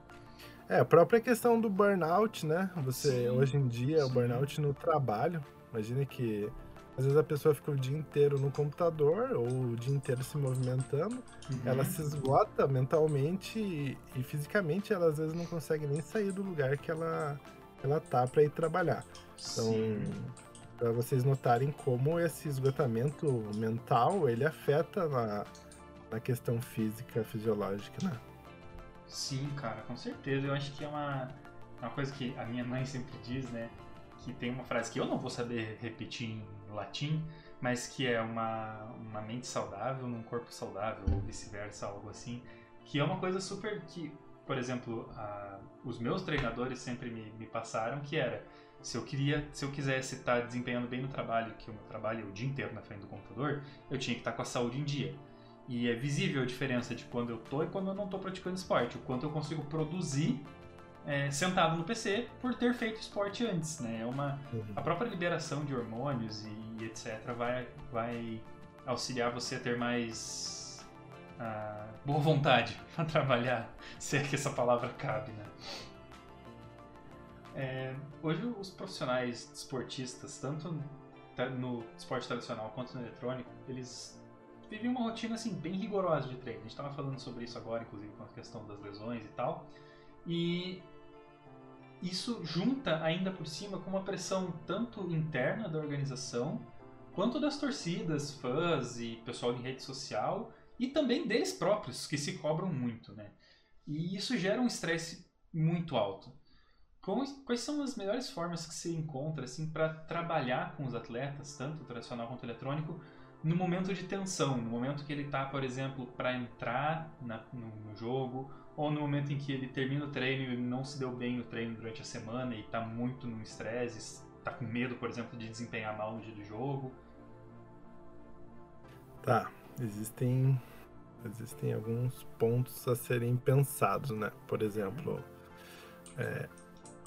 É, a própria questão do burnout, né? Você, Sim, hoje em dia, o sim. burnout no trabalho, imagina que às vezes a pessoa fica o dia inteiro no computador ou o dia inteiro se movimentando, ela Uhum. se esgota mentalmente e, e fisicamente ela às vezes não consegue nem sair do lugar que ela, que ela tá para ir trabalhar. Então, para vocês notarem como esse esgotamento mental ele afeta na, na questão física, fisiológica, né? Sim, cara, com certeza. Eu acho que é uma, uma coisa que a minha mãe sempre diz, né? Que tem uma frase que eu não vou saber repetir em latim, mas que é uma, uma mente saudável num corpo saudável, ou vice-versa, algo assim. Que é uma coisa super. que, por exemplo, a- os meus treinadores sempre me, me passaram que era. Se eu queria, se eu quisesse estar desempenhando bem no trabalho, que o meu trabalho é o dia inteiro na frente do computador, eu tinha que estar com a saúde em dia. E é visível a diferença de quando eu tô e quando eu não tô praticando esporte. O quanto eu consigo produzir é, sentado no PC por ter feito esporte antes, né? É uma, a própria liberação de hormônios e, etc. vai, vai auxiliar você a ter mais ah, boa vontade [LAUGHS] para trabalhar, se é que essa palavra cabe, né? É, hoje os profissionais esportistas, tanto ta- no esporte tradicional quanto no eletrônico, eles vivem uma rotina assim bem rigorosa de treino. A gente estava falando sobre isso agora, inclusive com a questão das lesões e tal. E isso junta ainda por cima com uma pressão tanto interna da organização quanto das torcidas, fãs e pessoal de rede social e também deles próprios que se cobram muito, né? E isso gera um estresse muito alto. Quais quais são as melhores formas que você encontra assim para trabalhar com os atletas, tanto tradicional quanto eletrônico, no momento de tensão, no momento que ele tá, por exemplo, para entrar na- no, no jogo, ou no momento em que ele termina o treino e não se deu bem no treino durante a semana e tá muito no estresse, tá com medo, por exemplo, de desempenhar mal no dia do jogo. Tá, existem existem alguns pontos a serem pensados, né? Por exemplo, é,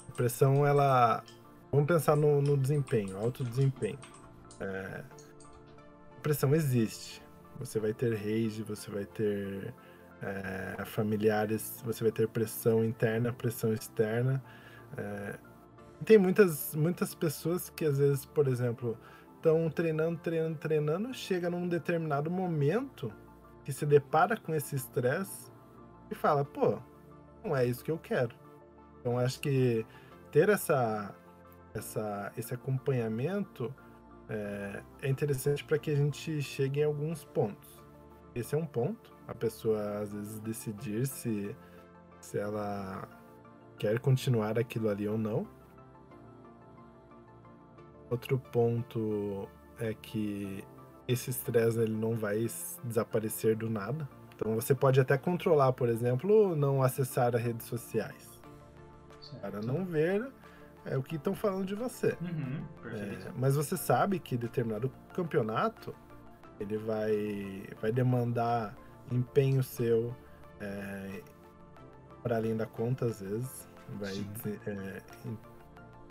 a pressão, ela. Vamos pensar no, no desempenho, alto desempenho. É, pressão existe. Você vai ter rage, você vai ter é, familiares, você vai ter pressão interna, pressão externa. É, tem muitas, muitas pessoas que às vezes, por exemplo, estão treinando, treinando, treinando, chega num determinado momento que se depara com esse estresse e fala, pô, não é isso que eu quero. Então acho que ter essa, essa esse acompanhamento é, é interessante para que a gente chegue em alguns pontos. Esse é um ponto, a pessoa às vezes decidir se, se ela quer continuar aquilo ali ou não. Outro ponto é que esse estresse ele não vai desaparecer do nada. Então você pode até controlar, por exemplo, não acessar as redes sociais para não ver é, o que estão falando de você. Uhum. É, mas você sabe que determinado campeonato ele vai, vai demandar empenho seu para além da conta às vezes. Vai, é,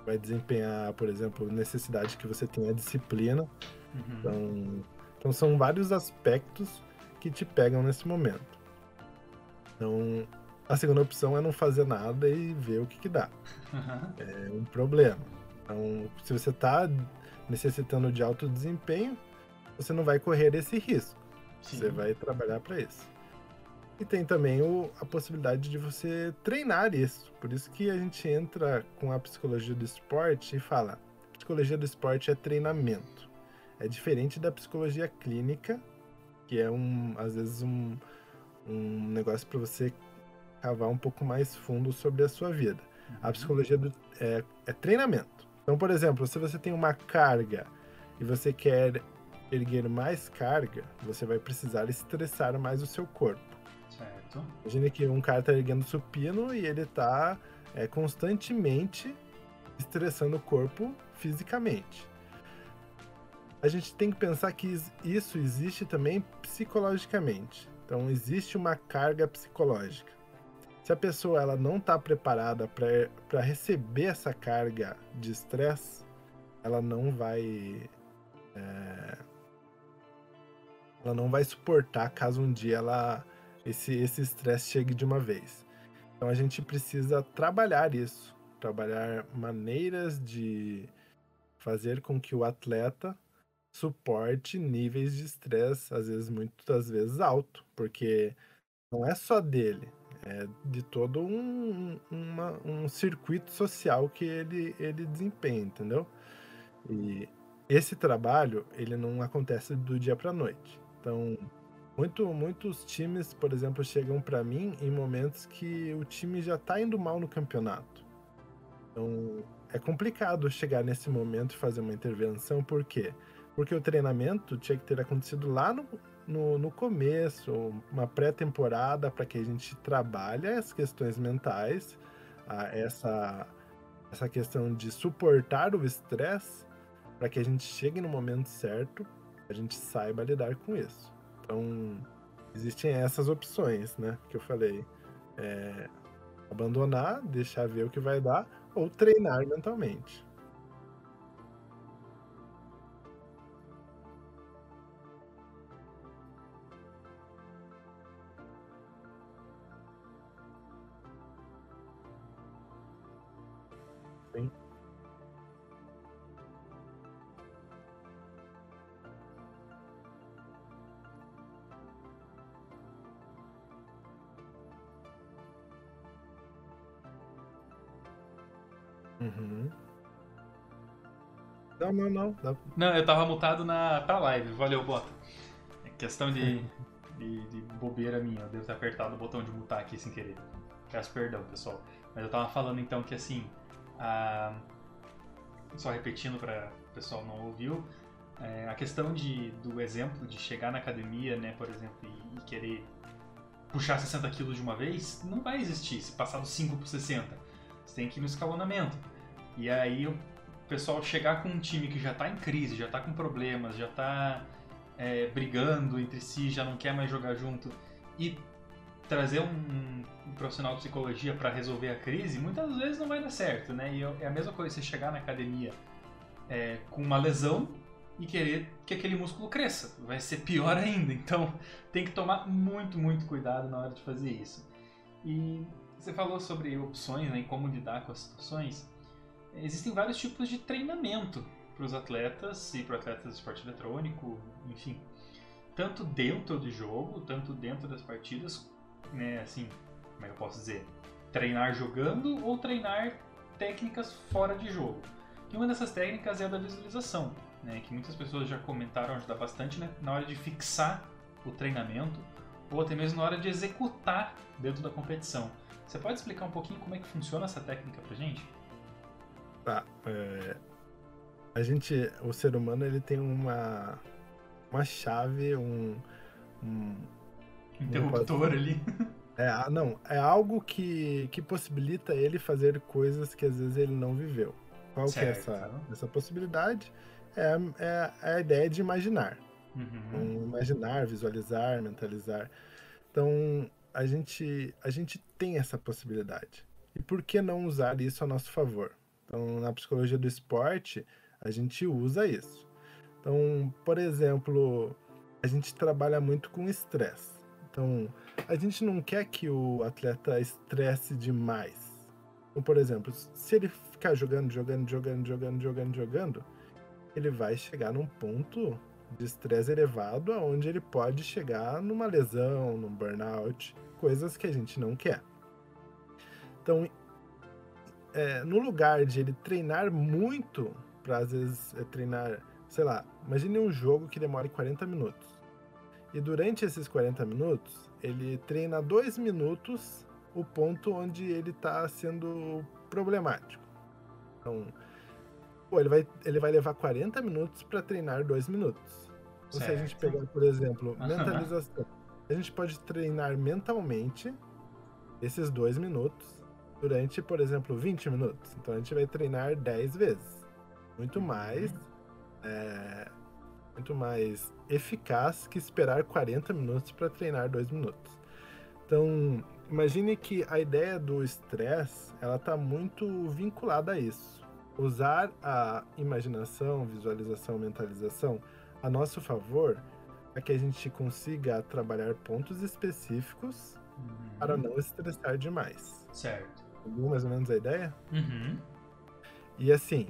vai desempenhar, por exemplo, necessidade que você tenha disciplina. Uhum. Então, então são vários aspectos que te pegam nesse momento. Então, a segunda opção é não fazer nada e ver o que, que dá. Uhum. É um problema. Então, se você está necessitando de alto desempenho, você não vai correr esse risco. Sim. Você vai trabalhar para isso. E tem também o- a possibilidade de você treinar isso. Por isso que a gente entra com a psicologia do esporte e fala: psicologia do esporte é treinamento. É diferente da psicologia clínica, que é um, às vezes um, um negócio para você cavar um pouco mais fundo sobre a sua vida. A psicologia do- é, é treinamento. Então, por exemplo, se você tem uma carga e você quer erguer mais carga, você vai precisar estressar mais o seu corpo. Certo. Imagine que um cara tá erguendo supino e ele tá é, constantemente estressando o corpo fisicamente. A gente tem que pensar que isso existe também psicologicamente. Então existe uma carga psicológica. Se a pessoa ela não está preparada para receber essa carga de estresse, ela não vai é, ela não vai suportar caso um dia ela esse esse estresse chegue de uma vez. Então a gente precisa trabalhar isso, trabalhar maneiras de fazer com que o atleta suporte níveis de estresse, às vezes muitas vezes alto, porque não é só dele, é de todo um, uma, um circuito social que ele, ele desempenha, entendeu? E esse trabalho, ele não acontece do dia para noite. Então, muito, muitos times, por exemplo, chegam para mim em momentos que o time já está indo mal no campeonato. Então, é complicado chegar nesse momento e fazer uma intervenção, por quê? Porque o treinamento tinha que ter acontecido lá no, no, no começo, uma pré-temporada, para que a gente trabalhe as questões mentais, a, essa, essa questão de suportar o estresse para que a gente chegue no momento certo, a gente saiba lidar com isso. Então, existem essas opções, né, que eu falei. É, abandonar, deixar ver o que vai dar, ou treinar mentalmente. Não, não, não. Eu tava mutado na, pra live. Valeu, bota. É questão de, de, de, bobeira minha. Eu devo ter apertado o botão de mutar aqui sem querer. Peço perdão, pessoal. Mas eu tava falando então que assim. A... Só repetindo para o pessoal não ouviu. É, a questão de, do exemplo de chegar na academia, né, por exemplo, e, e querer puxar 60 quilos de uma vez, não vai existir se passar dos 5 para 60. Você tem que ir no escalonamento. E aí o pessoal chegar com um time que já está em crise, já está com problemas, já está é, brigando entre si, já não quer mais jogar junto e trazer um, um profissional de psicologia para resolver a crise, muitas vezes não vai dar certo, né? E é a mesma coisa você chegar na academia é, com uma lesão e querer que aquele músculo cresça. Vai ser pior [LAUGHS] ainda. Então tem que tomar muito, muito cuidado na hora de fazer isso. E você falou sobre opções né, como lidar com as situações existem vários tipos de treinamento para os atletas e para atletas de esporte eletrônico, enfim. Tanto dentro do jogo, tanto dentro das partidas, né, assim, como é que eu posso dizer? Treinar jogando ou treinar técnicas fora de jogo. E uma dessas técnicas é a da visualização, né, que muitas pessoas já comentaram ajudar bastante né, na hora de fixar o treinamento ou até mesmo na hora de executar dentro da competição. Você pode explicar um pouquinho como é que funciona essa técnica pra gente? Tá. É, a gente, o ser humano, ele tem uma, uma chave, um. um interruptor ali. É, não, é algo que, que possibilita ele fazer coisas que às vezes ele não viveu. Qual certo. que é essa, essa possibilidade? É, é, é a ideia de imaginar. Uhum. imaginar, visualizar, mentalizar. Então, a gente, a gente tem essa possibilidade. E por que não usar isso a nosso favor? Então, na psicologia do esporte, a gente usa isso. Então, por exemplo, a gente trabalha muito com estresse. Então, a gente não quer que o atleta estresse demais. Então, por exemplo, se ele ficar jogando, jogando, jogando, jogando, jogando, jogando, ele vai chegar num ponto de estresse elevado aonde ele pode chegar numa lesão, num burnout, coisas que a gente não quer. Então, é, no lugar de ele treinar muito, para às vezes é, treinar, sei lá, imagine um jogo que demore 40 minutos. E durante esses 40 minutos, ele treina dois minutos o ponto onde ele está sendo problemático. Então, pô, ele vai, ele vai levar 40 minutos para treinar dois minutos. Então, se a gente pegar, por exemplo, mentalização. a gente pode treinar mentalmente esses dois minutos durante, por exemplo, 20 minutos. Então a gente vai treinar 10 vezes. Muito mais. É, muito mais eficaz que esperar 40 minutos para treinar 2 minutos. Então, imagine que a ideia do estresse, ela está muito vinculada a isso. Usar a imaginação, visualização, mentalização a nosso favor é que a gente consiga trabalhar pontos específicos uhum. para não estressar demais. Certo. Entendeu mais ou menos a ideia? Uhum. E assim,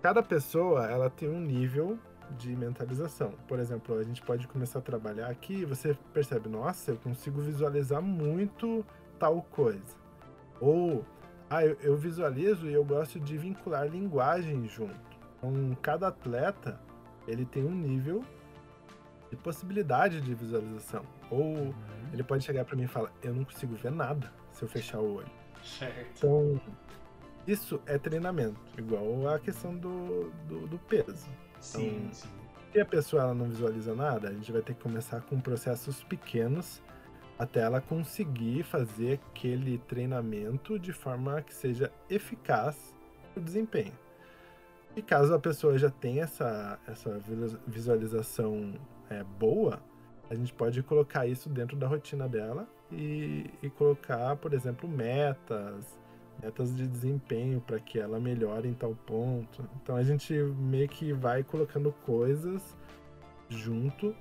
cada pessoa ela tem um nível de mentalização. Por exemplo, a gente pode começar a trabalhar aqui e você percebe, nossa, eu consigo visualizar muito tal coisa. Ou, ah, eu, eu visualizo e eu gosto de vincular linguagem junto. Então, cada atleta ele tem um nível de possibilidade de visualização. Ou uhum. ele pode chegar para mim e falar: Eu não consigo ver nada se eu fechar o olho. Certo. Então, isso é treinamento, igual a questão do, do, do peso. Sim, então, sim. Se a pessoa ela não visualiza nada, a gente vai ter que começar com processos pequenos até ela conseguir fazer aquele treinamento de forma que seja eficaz no desempenho. E caso a pessoa já tenha essa, essa visualização é, boa, a gente pode colocar isso dentro da rotina dela e, e colocar, por exemplo, metas, metas de desempenho para que ela melhore em tal ponto. Então a gente meio que vai colocando coisas junto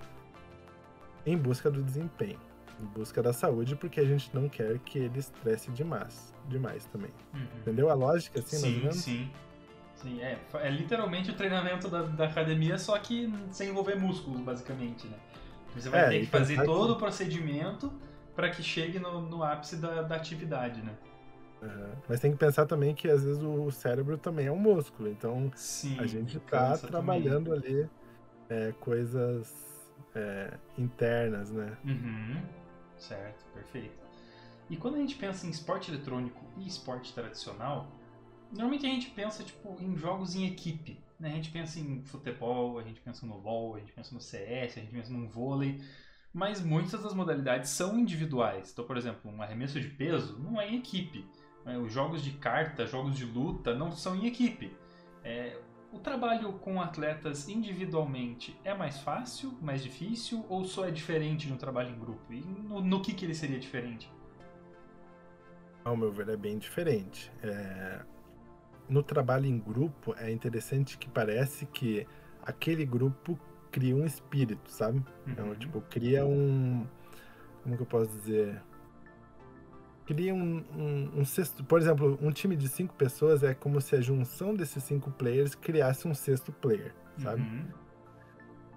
em busca do desempenho, em busca da saúde, porque a gente não quer que ele estresse demais, demais também. Uhum. Entendeu a lógica assim, sim, Sim, Sim, é, é literalmente o treinamento da, da academia, só que sem envolver músculos, basicamente, né? Você vai é, ter que fazer todo que... o procedimento para que chegue no, no ápice da, da atividade, né? Uhum. Mas tem que pensar também que às vezes o cérebro também é um músculo, então Sim, a gente está trabalhando também. ali é, coisas é, internas, né? Uhum. Certo, perfeito. E quando a gente pensa em esporte eletrônico e esporte tradicional, Normalmente a gente pensa tipo, em jogos em equipe. Né? A gente pensa em futebol, a gente pensa no LoL, a gente pensa no CS, a gente pensa no vôlei. Mas muitas das modalidades são individuais. Então, por exemplo, um arremesso de peso não é em equipe. Né? Os jogos de carta, jogos de luta não são em equipe. É, o trabalho com atletas individualmente é mais fácil, mais difícil ou só é diferente no trabalho em grupo? E no, no que, que ele seria diferente? Ao meu ver, é bem diferente. É no trabalho em grupo é interessante que parece que aquele grupo cria um espírito, sabe? Uhum. Então, tipo, cria um. Como que eu posso dizer? Cria um, um, um sexto. Por exemplo, um time de cinco pessoas é como se a junção desses cinco players criasse um sexto player, sabe? Uhum.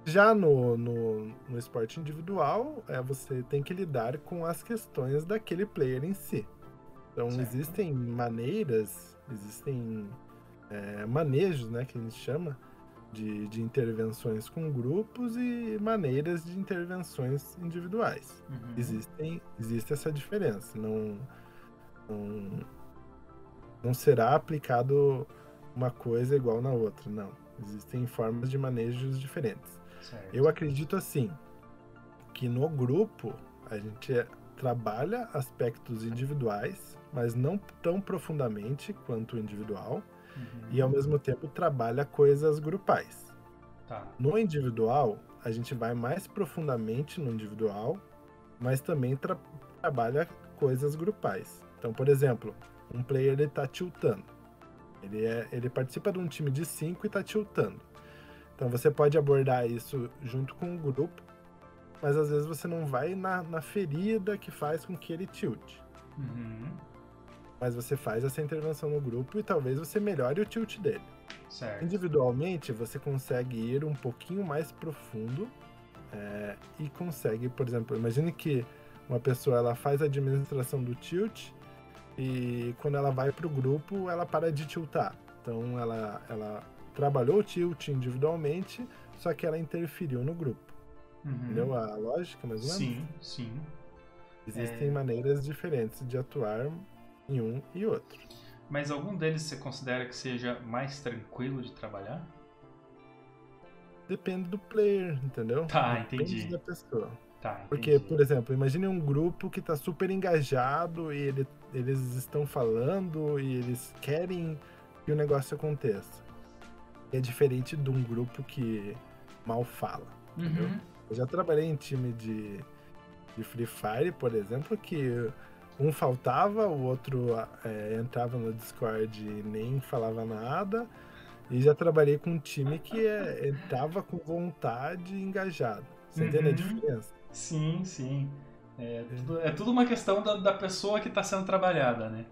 Já no, no, no esporte individual, é, você tem que lidar com as questões daquele player em si. Então, certo. existem maneiras existem é, manejos, né, que a gente chama, de, de, intervenções com grupos e maneiras de intervenções individuais. Uhum. Existem, existe essa diferença. Não, não, não será aplicado uma coisa igual na outra, não. Existem formas de manejos diferentes. Certo. Eu acredito assim que no grupo a gente trabalha aspectos individuais, mas não tão profundamente quanto o individual, uhum. e ao mesmo tempo trabalha coisas grupais. Tá. No individual, a gente vai mais profundamente no individual, mas também tra trabalha coisas grupais. Então, por exemplo, um player ele tá tiltando. Ele, é, ele participa de um time de cinco e está tiltando. Então você pode abordar isso junto com o grupo mas às vezes você não vai na, na ferida que faz com que ele tilte. Uhum. Mas você faz essa intervenção no grupo e talvez você melhore o tilt dele. Certo. Individualmente, você consegue ir um pouquinho mais profundo é, e consegue, por exemplo, imagine que uma pessoa ela faz a administração do tilt e quando ela vai para o grupo, ela para de tiltar. Então ela, ela trabalhou o tilt individualmente, só que ela interferiu no grupo. Uhum. Entendeu a lógica, mais ou menos? Sim, sim. Existem é... maneiras diferentes de atuar em um e outro. Mas algum deles você considera que seja mais tranquilo de trabalhar? Depende do player, entendeu? Tá, Depende entendi. da pessoa. Tá, Porque, por exemplo, imagine um grupo que está super engajado e ele- eles estão falando e eles querem que o negócio aconteça. É diferente de um grupo que mal fala. entendeu? Uhum. Eu já trabalhei em time de, de Free Fire, por exemplo, que um faltava, o outro é, entrava no Discord e nem falava nada. E já trabalhei com um time que é, entrava com vontade e engajado. Você entende a Uhum. diferença? Sim, sim. É tudo, é tudo uma questão da, da pessoa que está sendo trabalhada, né?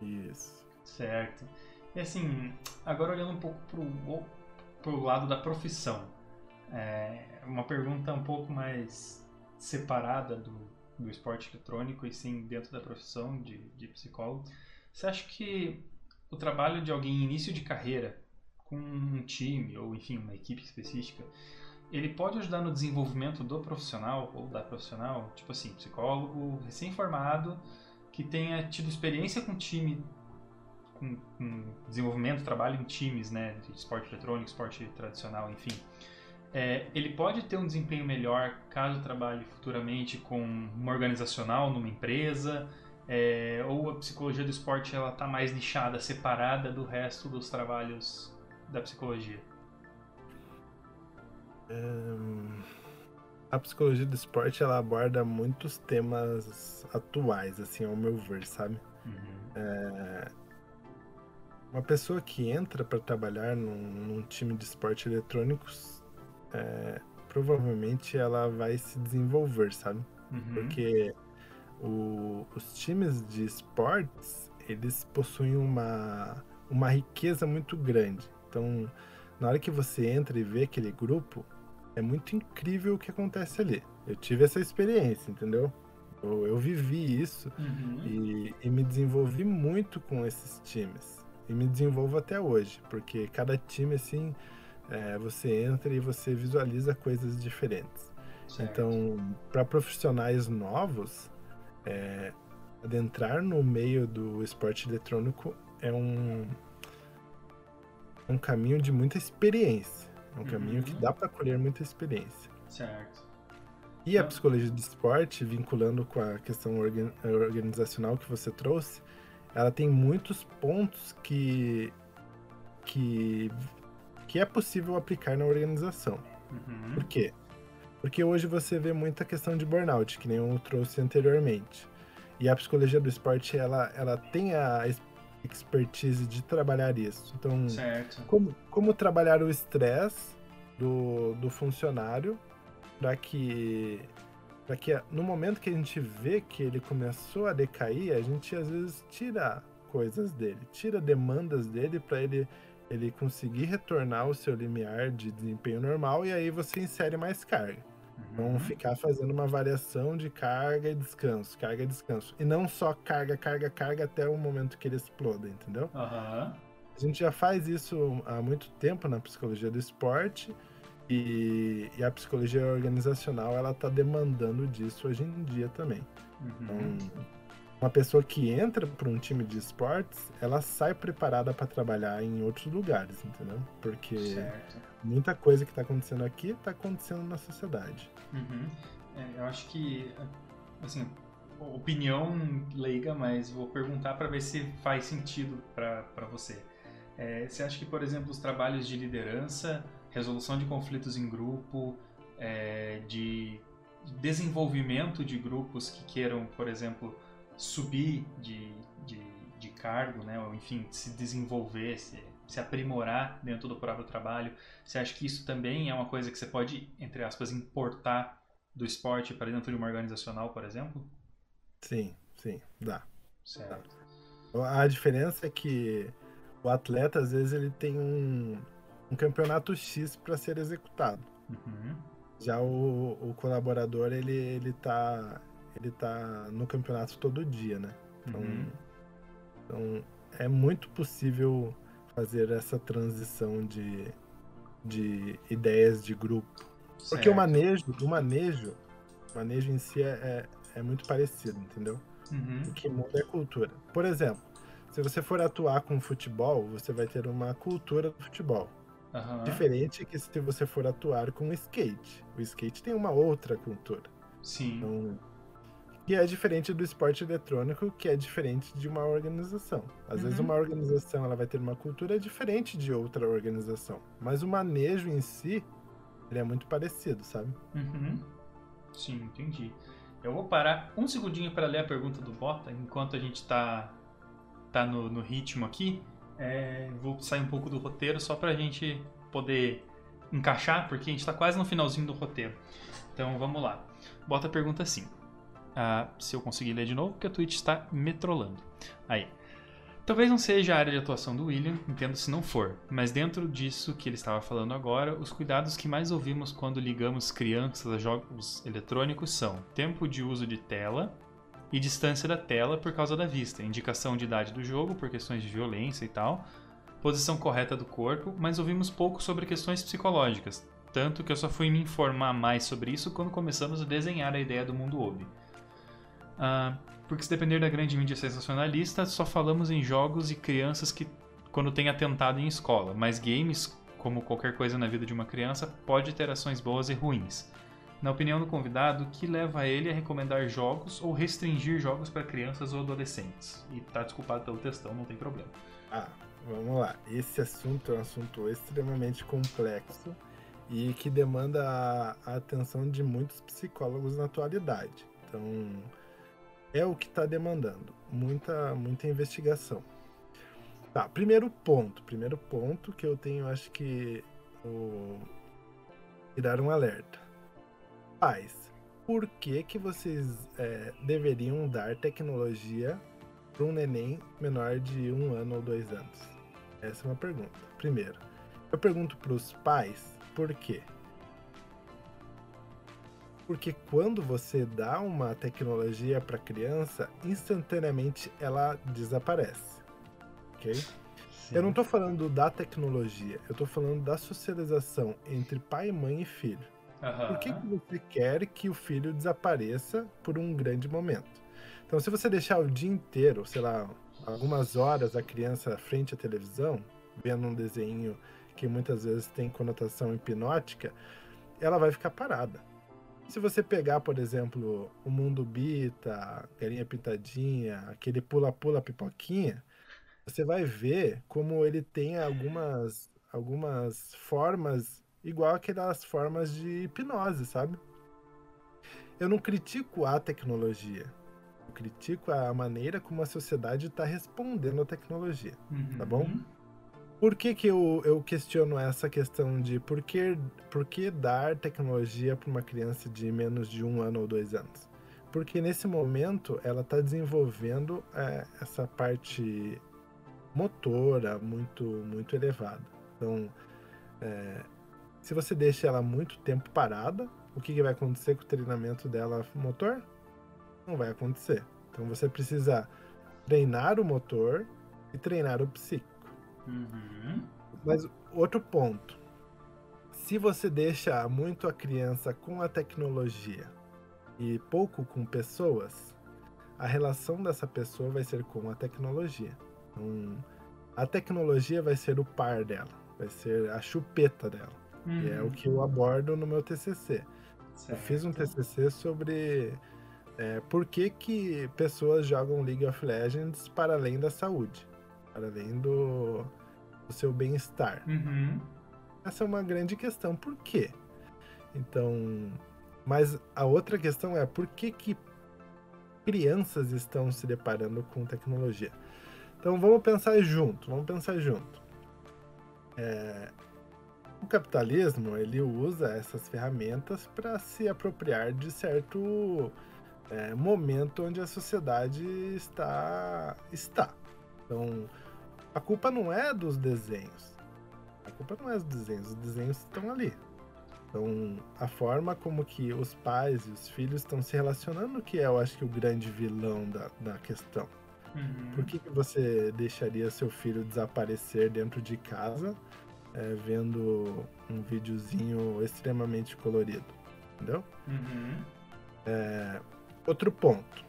Isso. Certo. E assim, agora olhando um pouco pro, pro lado da profissão. É uma pergunta um pouco mais separada do, do esporte eletrônico e sim dentro da profissão de, de psicólogo. Você acha que o trabalho de alguém em início de carreira, com um time ou enfim uma equipe específica, ele pode ajudar no desenvolvimento do profissional ou da profissional? Tipo assim, psicólogo recém-formado que tenha tido experiência com time com, com desenvolvimento, trabalho em times, né, de esporte eletrônico, esporte tradicional, enfim, é, ele pode ter um desempenho melhor caso trabalhe futuramente com uma organizacional numa empresa, é, ou a psicologia do esporte ela está mais nichada, separada do resto dos trabalhos da psicologia. Hum, A psicologia do esporte ela aborda muitos temas atuais, assim, ao meu ver, sabe? Uhum. Uma pessoa que entra para trabalhar num, num time de esporte eletrônicos, é, provavelmente ela vai se desenvolver, sabe? Uhum. Porque o- os times de esportes, eles possuem uma, uma riqueza muito grande. Então, na hora que você entra e vê aquele grupo, é muito incrível o que acontece ali. Eu tive essa experiência, entendeu? Eu, eu vivi isso Uhum. e, e me desenvolvi muito com esses times. E me desenvolvo até hoje, porque cada time, assim, é, você entra e você visualiza coisas diferentes. Certo. Então, para profissionais novos, é, adentrar no meio do esporte eletrônico é um, é um caminho de muita experiência. É um caminho que Uhum. dá para colher muita experiência. certo. E a Tá. psicologia do esporte, vinculando com a questão organ- organizacional que você trouxe, ela tem muitos pontos que, que, que é possível aplicar na organização. Uhum. Por quê? Porque hoje você vê muita questão de burnout, que nem eu trouxe anteriormente. E a psicologia do esporte, ela, ela tem a ex- expertise de trabalhar isso. Então, Certo. como, como trabalhar o estresse do, do funcionário para que para que no momento que a gente vê que ele começou a decair, a gente às vezes tira coisas dele, tira demandas dele para ele ele conseguir retornar o seu limiar de desempenho normal e aí você insere mais carga. Uhum. Não ficar fazendo uma variação de carga e descanso, carga e descanso. E não só carga, carga, carga até o momento que ele exploda, entendeu? Aham. A gente já faz isso há muito tempo na psicologia do esporte e, e a psicologia organizacional ela está demandando disso hoje em dia também. Então, Uhum. Uma pessoa que entra para um time de esportes, ela sai preparada para trabalhar em outros lugares, entendeu? Porque Certo. muita coisa que está acontecendo aqui está acontecendo na sociedade. Uhum. É, eu acho que, assim, opinião leiga, mas vou perguntar para ver se faz sentido para você. É, você acha que, por exemplo, os trabalhos de liderança, resolução de conflitos em grupo, é, de desenvolvimento de grupos que queiram, por exemplo, subir de, de, de cargo, né, ou enfim, se desenvolver, se, se aprimorar dentro do próprio trabalho, você acha que isso também é uma coisa que você pode, entre aspas, importar do esporte para dentro de uma organizacional, por exemplo? Sim, sim, dá. Certo. A diferença é que o atleta, às vezes, ele tem um, um campeonato X para ser executado. Uhum. Já o, o colaborador, ele, ele, tá, ele tá no campeonato todo dia, né? Então, Uhum. então é muito possível fazer essa transição de, de ideias de grupo. Porque Certo. o manejo, o manejo, o manejo em si é, é, é muito parecido, entendeu? Uhum. O que muda é a cultura. Por exemplo, se você for atuar com futebol, você vai ter uma cultura do futebol. Aham. Diferente que se você for atuar com skate. O skate tem uma outra cultura. Sim. Então, que é diferente do esporte eletrônico, que é diferente de uma organização. Às vezes Uhum. uma organização ela vai ter uma cultura diferente de outra organização, mas o manejo em si ele é muito parecido, sabe? Uhum. Sim, entendi. Eu vou parar um segundinho para ler a pergunta do Bota, enquanto a gente tá, tá no, no ritmo aqui. É, vou sair um pouco do roteiro só pra gente poder encaixar, porque a gente tá quase no finalzinho do roteiro. Então vamos lá. Bota pergunta assim. Ah, se eu conseguir ler de novo, porque a Twitch está me trollando. Aí. Talvez não seja a área de atuação do William, entendo se não for, mas dentro disso que ele estava falando agora, os cuidados que mais ouvimos quando ligamos crianças a jogos eletrônicos são tempo de uso de tela e distância da tela por causa da vista, indicação de idade do jogo por questões de violência e tal, posição correta do corpo, mas ouvimos pouco sobre questões psicológicas, tanto que eu só fui me informar mais sobre isso quando começamos a desenhar a ideia do mundo Obi. Ah, porque se depender da grande mídia sensacionalista, só falamos em jogos e crianças que quando tem atentado em escola, mas games, como qualquer coisa na vida de uma criança, pode ter ações boas e ruins. Na opinião do convidado, o que leva ele a recomendar jogos ou restringir jogos para crianças ou adolescentes? E tá desculpado pelo textão, não tem problema. Ah, vamos lá. Esse assunto é um assunto extremamente complexo e que demanda a atenção de muitos psicólogos na atualidade. Então, é o que está demandando muita, muita investigação. Tá, primeiro ponto. Primeiro ponto que eu tenho, acho que o tirar um alerta. Pais, por que que vocês é, deveriam dar tecnologia para um neném menor de um ano ou dois anos? Essa é uma pergunta. Primeiro, eu pergunto para os pais por quê? Porque quando você dá uma tecnologia para criança, instantaneamente ela desaparece. Ok? Eu não tô falando da tecnologia, eu tô falando da socialização entre pai, mãe e filho. Aham. Por que, que você quer que o filho desapareça por um grande momento? Então, se você deixar o dia inteiro, sei lá, algumas horas a criança frente à televisão, vendo um desenho que muitas vezes tem conotação hipnótica, ela vai ficar parada. Se você pegar, por exemplo, o Mundo Bita, Galinha Pintadinha, aquele pula-pula pipoquinha, você vai ver como ele tem algumas, algumas formas igual aquelas formas de hipnose, sabe? Eu não critico a tecnologia. Eu critico a maneira como a sociedade está respondendo à tecnologia. Uhum. tá bom? Por que, que eu, eu questiono essa questão de por que, por que dar tecnologia para uma criança de menos de um ano ou dois anos? Porque nesse momento ela está desenvolvendo é, essa parte motora muito, muito elevada. Então, é, se você deixa ela muito tempo parada, o que, que vai acontecer com o treinamento dela motor? Não vai acontecer. Então você precisa treinar o motor e treinar o psíquico. Uhum. Mas outro ponto. Se você deixa muito a criança com a tecnologia e pouco com pessoas, a relação dessa pessoa vai ser com a tecnologia. Então, a tecnologia vai ser o par dela, vai ser a chupeta dela. E é o que eu abordo no meu TCC. Eu fiz um Certo. TCC sobre é, por que, que pessoas jogam League of Legends para além da saúde, para além do, do seu bem-estar. Uhum. Essa é uma grande questão. Por quê? Então, mas a outra questão é por que, que crianças estão se deparando com tecnologia? Então vamos pensar junto, vamos pensar junto. É, o capitalismo ele usa essas ferramentas para se apropriar de certo é, momento onde a sociedade está está. Então a culpa não é dos desenhos. A culpa não é dos desenhos, os desenhos estão ali. Então, a forma como que os pais e os filhos estão se relacionando que é, eu acho que o grande vilão da, da questão. Uhum. Por que, que você deixaria seu filho desaparecer dentro de casa é, vendo um videozinho extremamente colorido? Entendeu? Uhum. Outro ponto.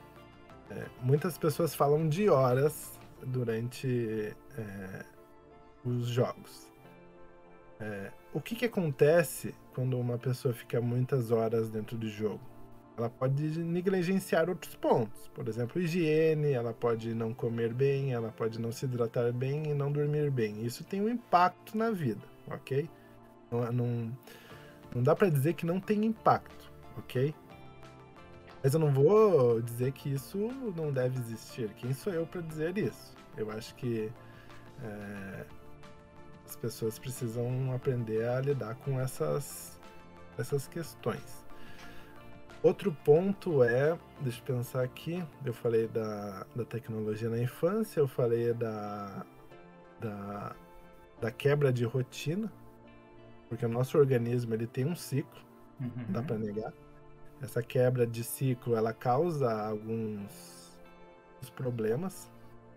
É, muitas pessoas falam de horas durante é, os jogos. É, o que, que acontece quando uma pessoa fica muitas horas dentro do jogo? ela pode negligenciar outros pontos. Por exemplo, higiene, ela pode não comer bem, ela pode não se hidratar bem e não dormir bem. Isso tem um impacto na vida, ok? Não, não, não dá para dizer que não tem impacto, ok? Mas eu não vou dizer que isso não deve existir. Quem sou eu para dizer isso? Eu acho que é, as pessoas precisam aprender a lidar com essas, essas questões. Outro ponto é, deixa eu pensar aqui, eu falei da, da tecnologia na infância, eu falei da, da, da quebra de rotina, porque o nosso organismo ele tem um ciclo, uhum. não dá para negar. Essa quebra de ciclo ela causa alguns problemas,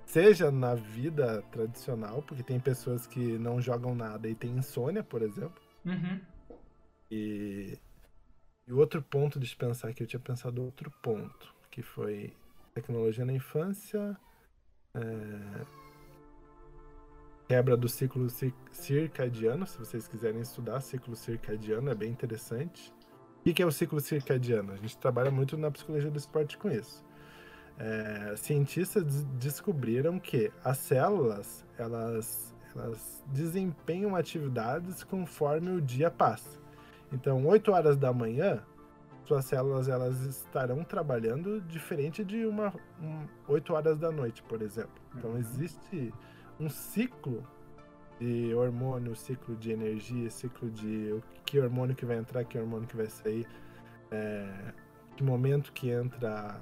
seja na vida tradicional, porque tem pessoas que não jogam nada e tem insônia, por exemplo. Uhum. E e o outro ponto de pensar que eu tinha pensado outro ponto, que foi tecnologia na infância, é... quebra do ciclo circadiano, se vocês quiserem estudar ciclo circadiano, é bem interessante. O que é o ciclo circadiano? A gente trabalha muito na psicologia do esporte com isso. É, cientistas descobriram que as células elas, elas desempenham atividades conforme o dia passa. Então, 8 horas da manhã, suas células elas estarão trabalhando diferente de uma um, 8 horas da noite, por exemplo. Então, uhum. existe um ciclo de hormônio, ciclo de energia, ciclo de que hormônio que vai entrar, que hormônio que vai sair, é, que momento que entra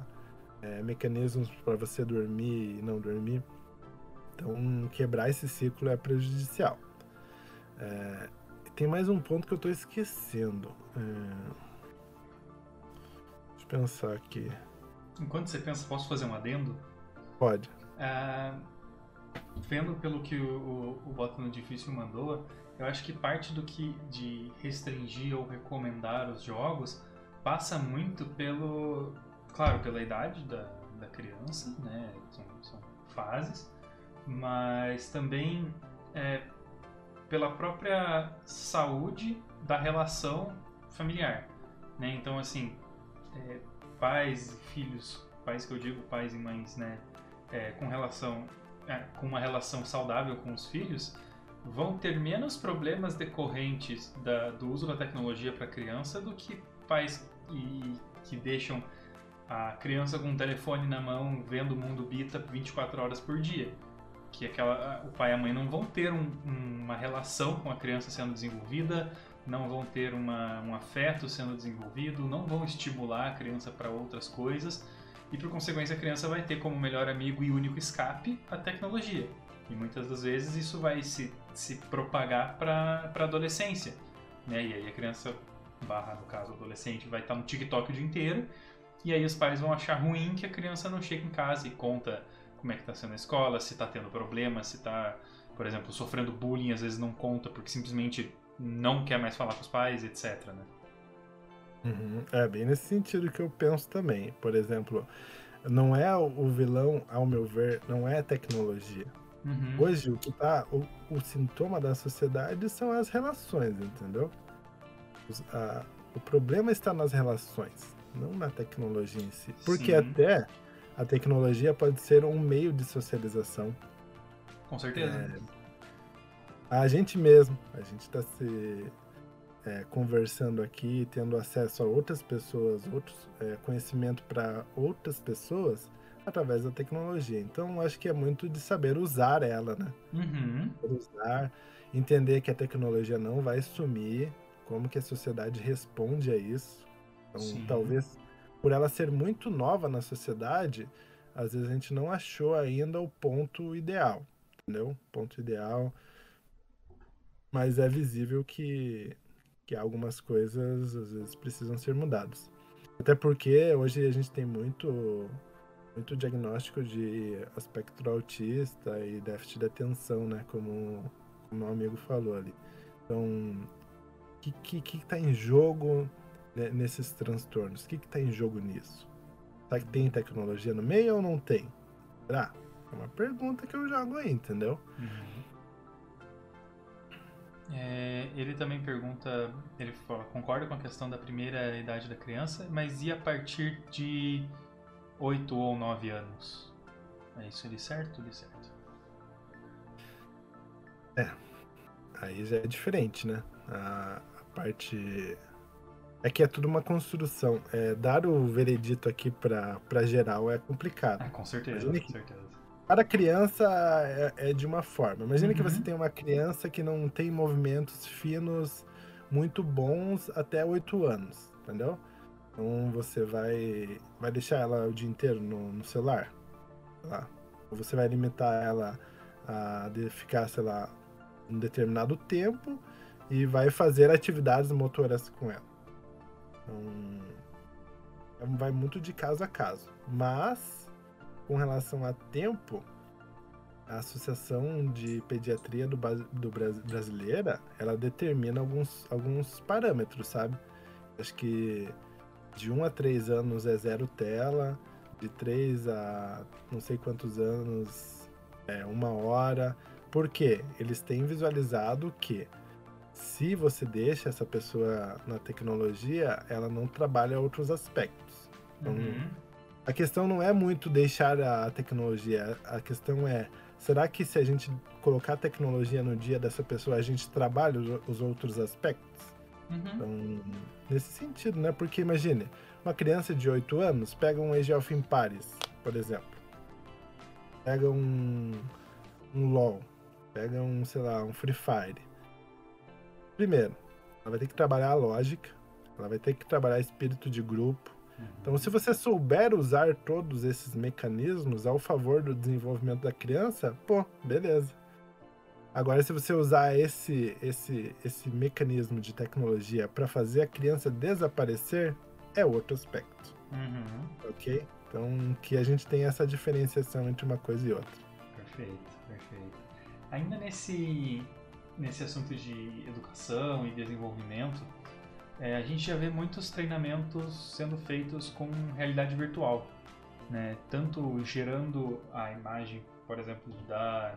é, mecanismos para você dormir e não dormir. Então, quebrar esse ciclo é prejudicial. É, tem mais um ponto que eu tô esquecendo. É... Deixa eu pensar aqui. Enquanto você pensa, posso fazer um adendo? Pode. É... Vendo pelo que o, o, o Bota no Difícil mandou, eu acho que parte do que de restringir ou recomendar os jogos passa muito pelo, claro, pela idade da, da criança, né? São, são fases, mas também é, pela própria saúde da relação familiar, né? Então, assim, é, pais e filhos, pais que eu digo pais e mães, né? É, com relação, com uma relação saudável com os filhos, vão ter menos problemas decorrentes da, do uso da tecnologia para criança do que pais e, que deixam a criança com o telefone na mão vendo o mundo bita 24 horas por dia. Que aquela, o pai e a mãe não vão ter um, uma relação com a criança sendo desenvolvida, não vão ter uma, um afeto sendo desenvolvido, não vão estimular a criança para outras coisas e por consequência a criança vai ter como melhor amigo e único escape a tecnologia. E muitas das vezes isso vai se, se propagar para a adolescência. Né? E aí a criança, barra no caso adolescente, vai estar no TikTok o dia inteiro. E aí os pais vão achar ruim que a criança não chega em casa e conta como é que está sendo a escola, se está tendo problema, se está, por exemplo, sofrendo bullying, às vezes não conta porque simplesmente não quer mais falar com os pais, etc. Né? Uhum. É bem nesse sentido que eu penso também. Por exemplo, não é o vilão, ao meu ver, não é a tecnologia. Uhum. Hoje o que tá, o, o, sintoma da sociedade são as relações, entendeu? Os, a, o problema está nas relações, não na tecnologia em si. Porque Sim. até a tecnologia pode ser um meio de socialização. Com certeza. É, a gente mesmo, a gente está se é, conversando aqui, tendo acesso a outras pessoas, outros é, conhecimento para outras pessoas através da tecnologia. Então, acho que é muito de saber usar ela, né? Uhum. Usar, entender que a tecnologia não vai sumir, como que a sociedade responde a isso. Então, Sim. talvez por ela ser muito nova na sociedade, às vezes a gente não achou ainda o ponto ideal, entendeu? Ponto ideal. Mas é visível que, que algumas coisas às vezes precisam ser mudadas. Até porque hoje a gente tem muito muito diagnóstico de aspecto autista e déficit de atenção, né? Como, o meu amigo falou ali. Então, o que, que, que tá em jogo né, nesses transtornos? O que está em jogo nisso? Será que tem tecnologia no meio ou não tem? Será? É uma pergunta que eu jogo aí, entendeu? Uhum. É, ele também pergunta, ele fala, concorda com a questão da primeira idade da criança, mas e a partir de 8 ou 9 anos? É isso ali certo ou de certo? É, aí já é diferente, né? A, a parte é que é tudo uma construção. É, dar o veredito aqui para geral é complicado. Ah, com certeza, Imagina com que- certeza. Para criança é, é de uma forma. Imagina que Uhum. você tem uma criança que não tem movimentos finos muito bons até 8 anos, entendeu? Então você vai, vai deixar ela o dia inteiro no, no celular, lá. Ou você vai limitar ela a de ficar, sei lá, um determinado tempo e vai fazer atividades motoras com ela. Então, vai muito de caso a caso. Mas, com relação a tempo, a Associação de Pediatria do, do Bras- Brasileira, ela determina alguns, alguns parâmetros, sabe? Acho que de 1 a 3 anos é zero tela, de 3 a não sei quantos anos é uma hora. Por quê? Eles têm visualizado que se você deixa essa pessoa na tecnologia, ela não trabalha outros aspectos. Então, Uhum. A questão não é muito deixar a tecnologia, a questão é, será que se a gente colocar a tecnologia no dia dessa pessoa, a gente trabalha os, os outros aspectos? Uhum. Então, nesse sentido, né? Porque imagine, uma criança de 8 anos pega um Age of Empires, por exemplo. Pega um, um LoL, pega um, sei lá, um Free Fire. Primeiro, ela vai ter que trabalhar a lógica, ela vai ter que trabalhar espírito de grupo, então, se você souber usar todos esses mecanismos ao favor do desenvolvimento da criança, pô, beleza. Agora, se você usar esse, esse, esse mecanismo de tecnologia para fazer a criança desaparecer, é outro aspecto, Uhum. ok? Então, que a gente tem essa diferenciação entre uma coisa e outra. Perfeito, perfeito. Ainda nesse, nesse assunto de educação e desenvolvimento, é, a gente já vê muitos treinamentos sendo feitos com realidade virtual, né? Tanto gerando a imagem, por exemplo, da,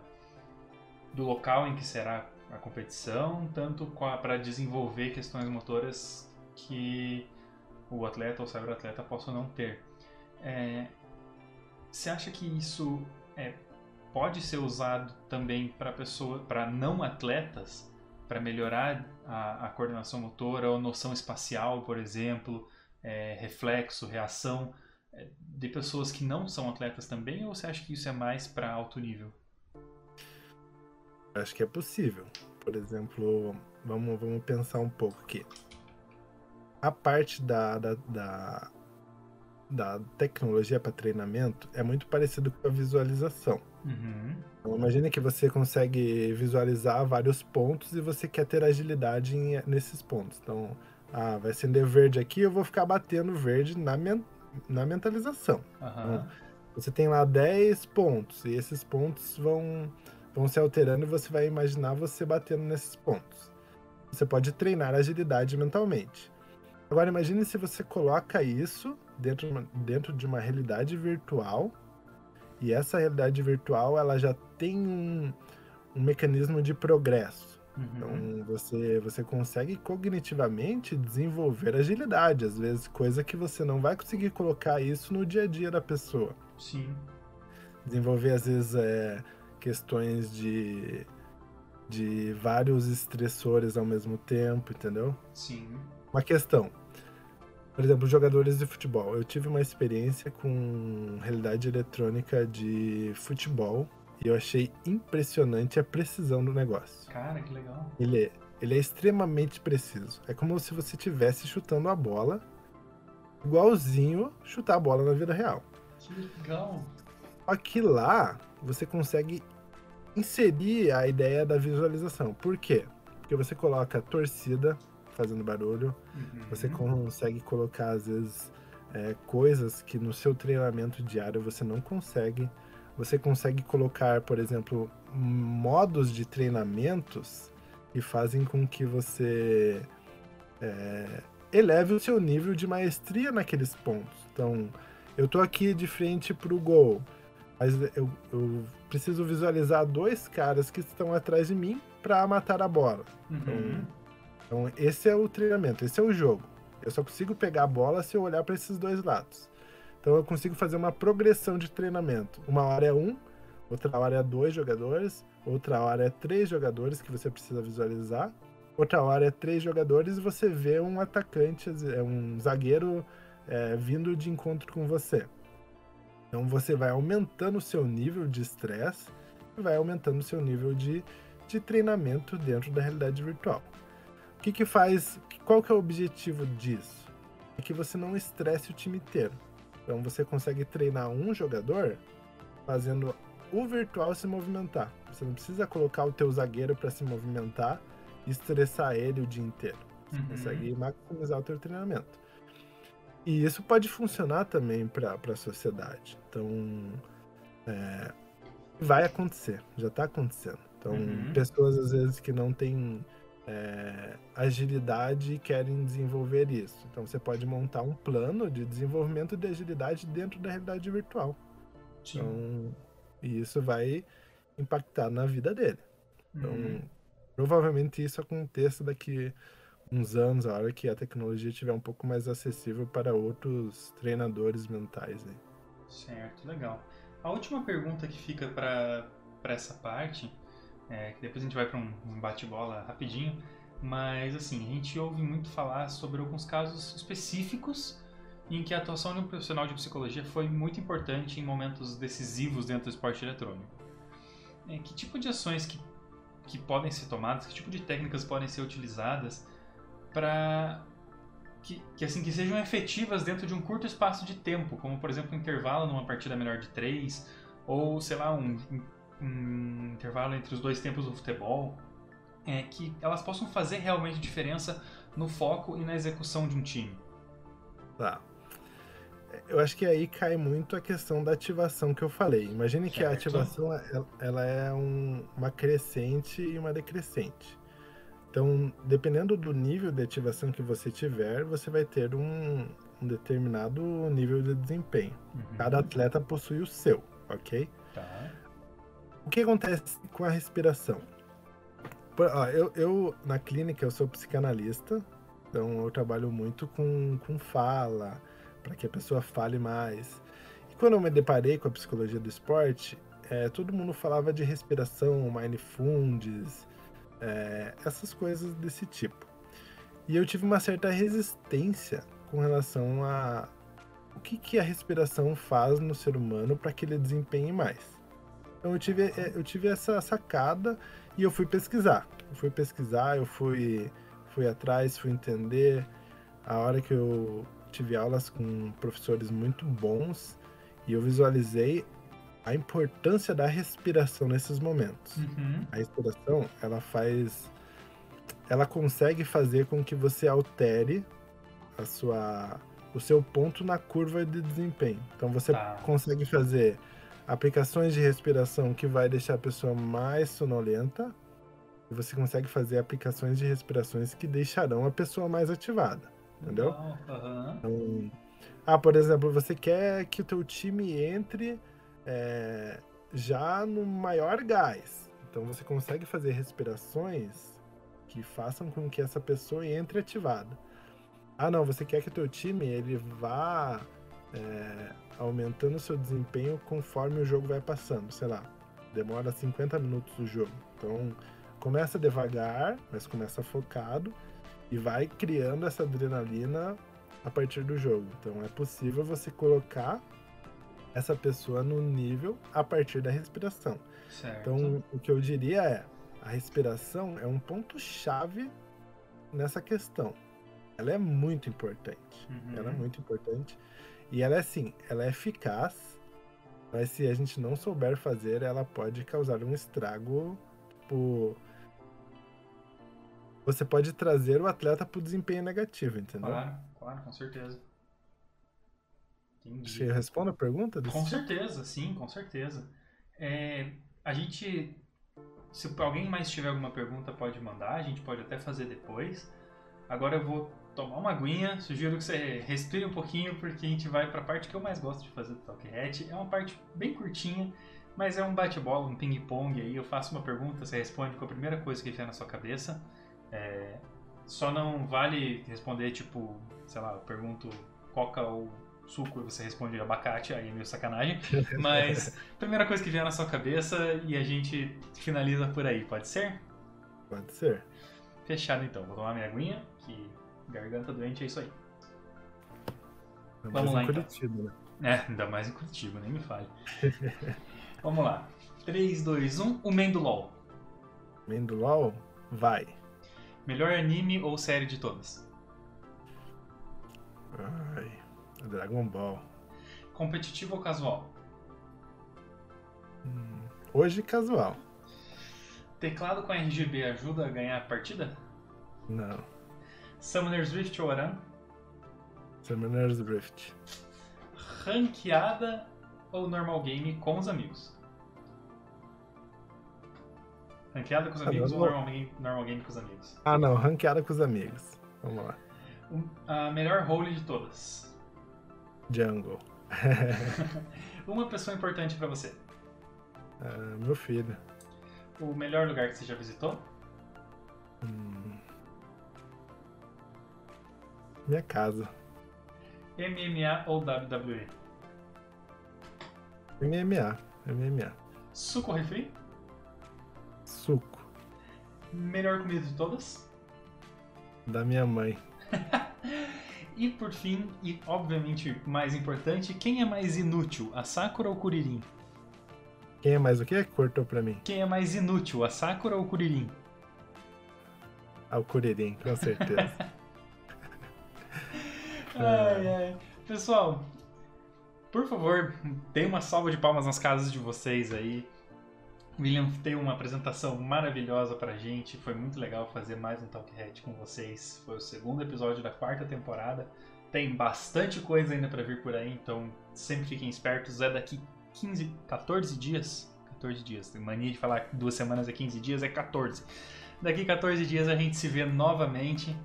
do local em que será a competição, tanto para desenvolver questões motoras que o atleta ou o cyberatleta possa não ter. É, você acha que isso é, pode ser usado também para pessoa, para não atletas, para melhorar a, a, coordenação motora ou noção espacial, por exemplo, é, reflexo, reação é, de pessoas que não são atletas também, ou você acha que isso é mais para alto nível? Acho que é possível. Por exemplo, vamos, vamos pensar um pouco aqui. A parte da, da, da, da tecnologia para treinamento é muito parecido com a visualização. Uhum. Então, imagine que você consegue visualizar vários pontos e você quer ter agilidade em, nesses pontos. Então, ah, vai acender verde aqui, eu vou ficar batendo verde na, men na mentalização. Uhum. Então, você tem lá 10 pontos e esses pontos vão, vão se alterando e você vai imaginar você batendo nesses pontos. Você pode treinar agilidade mentalmente. Agora imagine se você coloca isso dentro, dentro de uma realidade virtual e essa realidade virtual ela já tem um, um mecanismo de progresso. Uhum. Então você, você consegue cognitivamente desenvolver agilidade, às vezes coisa que você não vai conseguir colocar isso no dia a dia da pessoa. Sim. Desenvolver às vezes é, questões de, de vários estressores ao mesmo tempo, entendeu? Sim. Uma questão. Por exemplo, jogadores de futebol. Eu tive uma experiência com realidade eletrônica de futebol e eu achei impressionante a precisão do negócio. Cara, que legal. Ele é, ele é extremamente preciso. É como se você estivesse chutando a bola, igualzinho chutar a bola na vida real. Que legal. Só que lá você consegue inserir a ideia da visualização. Por quê? Porque você coloca a torcida fazendo barulho, Uhum. você consegue colocar, às vezes, é, coisas que no seu treinamento diário você não consegue. Você consegue colocar, por exemplo, modos de treinamentos que fazem com que você é, eleve o seu nível de maestria naqueles pontos. Então, eu tô aqui de frente pro gol, mas eu, eu preciso visualizar dois caras que estão atrás de mim para matar a bola. Uhum. Então, então, esse é o treinamento, esse é o jogo. Eu só consigo pegar a bola se eu olhar para esses dois lados. Então eu consigo fazer uma progressão de treinamento. Uma hora é um, outra hora é dois jogadores, outra hora é três jogadores que você precisa visualizar, outra hora é três jogadores e você vê um atacante, é um zagueiro é, vindo de encontro com você. Então você vai aumentando o seu nível de estresse e vai aumentando o seu nível de, de treinamento dentro da realidade virtual. O que, que faz? Qual que é o objetivo disso? É que você não estresse o time inteiro. Então você consegue treinar um jogador fazendo o virtual se movimentar. Você não precisa colocar o teu zagueiro para se movimentar e estressar ele o dia inteiro. Você Uhum. consegue maximizar o teu treinamento. E isso pode funcionar também para a sociedade. Então, é, vai acontecer, já está acontecendo. Então, Uhum. pessoas às vezes que não têm é, agilidade querem desenvolver isso. Então, você pode montar um plano de desenvolvimento de agilidade dentro da realidade virtual. Sim. Então, e isso vai impactar na vida dele. Então, Uhum. provavelmente isso aconteça daqui uns anos, a hora que a tecnologia estiver um pouco mais acessível para outros treinadores mentais. Né? Certo, legal. A última pergunta que fica para essa parte, é, que depois a gente vai para um, um bate-bola rapidinho, mas assim, a gente ouve muito falar sobre alguns casos específicos em que a atuação de um profissional de psicologia foi muito importante em momentos decisivos dentro do esporte eletrônico. É, que tipo de ações que, que podem ser tomadas, que tipo de técnicas podem ser utilizadas para que, que, assim que sejam efetivas dentro de um curto espaço de tempo, como por exemplo um intervalo numa partida menor de três, ou sei lá um, um intervalo entre os dois tempos do futebol, é, que elas possam fazer realmente diferença no foco e na execução de um time. Tá. Eu acho que aí cai muito a questão da ativação que eu falei. Imagine que a Certo. ativação ela- ela é um- uma crescente e uma decrescente. Então, dependendo do nível de ativação que você tiver, você vai ter um, um determinado nível de desempenho. Uhum. Cada atleta possui o seu, ok? Tá. O que acontece com a respiração? Por- ó, eu, eu, na clínica, eu sou psicanalista, então eu trabalho muito com, com fala, para que a pessoa fale mais. E quando eu me deparei com a psicologia do esporte, é, todo mundo falava de respiração, mindfulness, é, essas coisas desse tipo. E eu tive uma certa resistência com relação a o que, que a respiração faz no ser humano para que ele desempenhe mais. Então eu tive, é, eu tive essa sacada e eu fui pesquisar. Eu fui pesquisar, eu fui, fui atrás, fui entender. A hora que eu tive aulas com professores muito bons e eu visualizei a importância da respiração nesses momentos. Uhum. A respiração, ela faz. Ela consegue fazer com que você altere a sua, o seu ponto na curva de desempenho. Então você Tá. consegue fazer aplicações de respiração que vai deixar a pessoa mais sonolenta. E você consegue fazer aplicações de respirações que deixarão a pessoa mais ativada. Entendeu? Aham. Então, ah, por exemplo, você quer que o teu time entre é, já no maior gás. Então você consegue fazer respirações que façam com que essa pessoa entre ativada. Ah, não, você quer que o teu time ele vá é, aumentando seu desempenho conforme o jogo vai passando, sei lá, demora 50 minutos o jogo. Então começa devagar, mas começa focado e vai criando essa adrenalina a partir do jogo. Então é possível você colocar essa pessoa no nível a partir da respiração. Certo. Então o que eu diria é a respiração é um ponto chave nessa questão. Ela é muito importante. Uhum. Ela é muito importante e ela é assim, ela é eficaz, mas se a gente não souber fazer, ela pode causar um estrago, tipo você pode trazer o atleta para o desempenho negativo, entendeu? Claro, claro, com certeza. Entendi. Você responde a pergunta? desse Com certeza, sim, com certeza. É, a gente, se alguém mais tiver alguma pergunta, pode mandar, a gente pode até fazer depois. Agora eu vou tomar uma aguinha, sugiro que você respire um pouquinho, porque a gente vai para a parte que eu mais gosto de fazer do Talk Hat. É uma parte bem curtinha, Mas é um bate-bola, um ping-pong aí. Eu faço uma pergunta, você responde com a primeira coisa que vier na sua cabeça. É, Só não vale responder, tipo, sei lá, eu pergunto coca ou suco e você responde abacate, aí é meio sacanagem. [LAUGHS] Mas primeira coisa que vier na sua cabeça e a gente finaliza por aí, pode ser? Pode ser. Fechado então. Vou tomar minha aguinha, que garganta doente é isso aí. Ainda Vamos mais lá, em então. Curitiba, né? É, ainda mais em Curitiba, nem me fale. [LAUGHS] Vamos lá. 3, 2, 1. O Man do LoL. Mendulol, vai. Melhor anime ou série de todas? Ai, Dragon Ball. Competitivo ou casual? Hum, Hoje casual. Teclado com RGB ajuda a ganhar a partida? Não. Summoner's Rift ou Aran? Summoner's Rift. Ranqueada ou normal game com os amigos? Ranqueada com os Ah, amigos ou normal- game, normal game com os amigos? Ah não, ranqueada com os amigos. Vamos lá. Um- A melhor role de todas. Jungle. [LAUGHS] Uma pessoa importante pra você. Ah, meu filho. O melhor lugar que você já visitou? Hum. Minha casa. MMA ou WWE? MMA. MMA. Suco ou refri? Suco. Melhor comida de todas? Da minha mãe. [LAUGHS] E por fim, e obviamente mais importante, quem é mais inútil, a Sakura ou o Kuririn? Quem é mais o quê? Cortou pra mim. Quem é mais inútil, a Sakura ou o Kuririn? Ah, o Curirim, com certeza. [LAUGHS] Ai, ai. Pessoal, por favor, dê uma salva de palmas nas casas de vocês aí. William tem uma apresentação maravilhosa pra gente. Foi muito legal fazer mais um Talk Head com vocês. Foi o segundo episódio da quarta temporada. Tem bastante coisa ainda pra vir por aí, então sempre fiquem espertos. É daqui 15, 14 dias. 14 dias. Tem mania de falar que duas semanas é 15 dias, é 14. Daqui 14 dias a gente se vê novamente.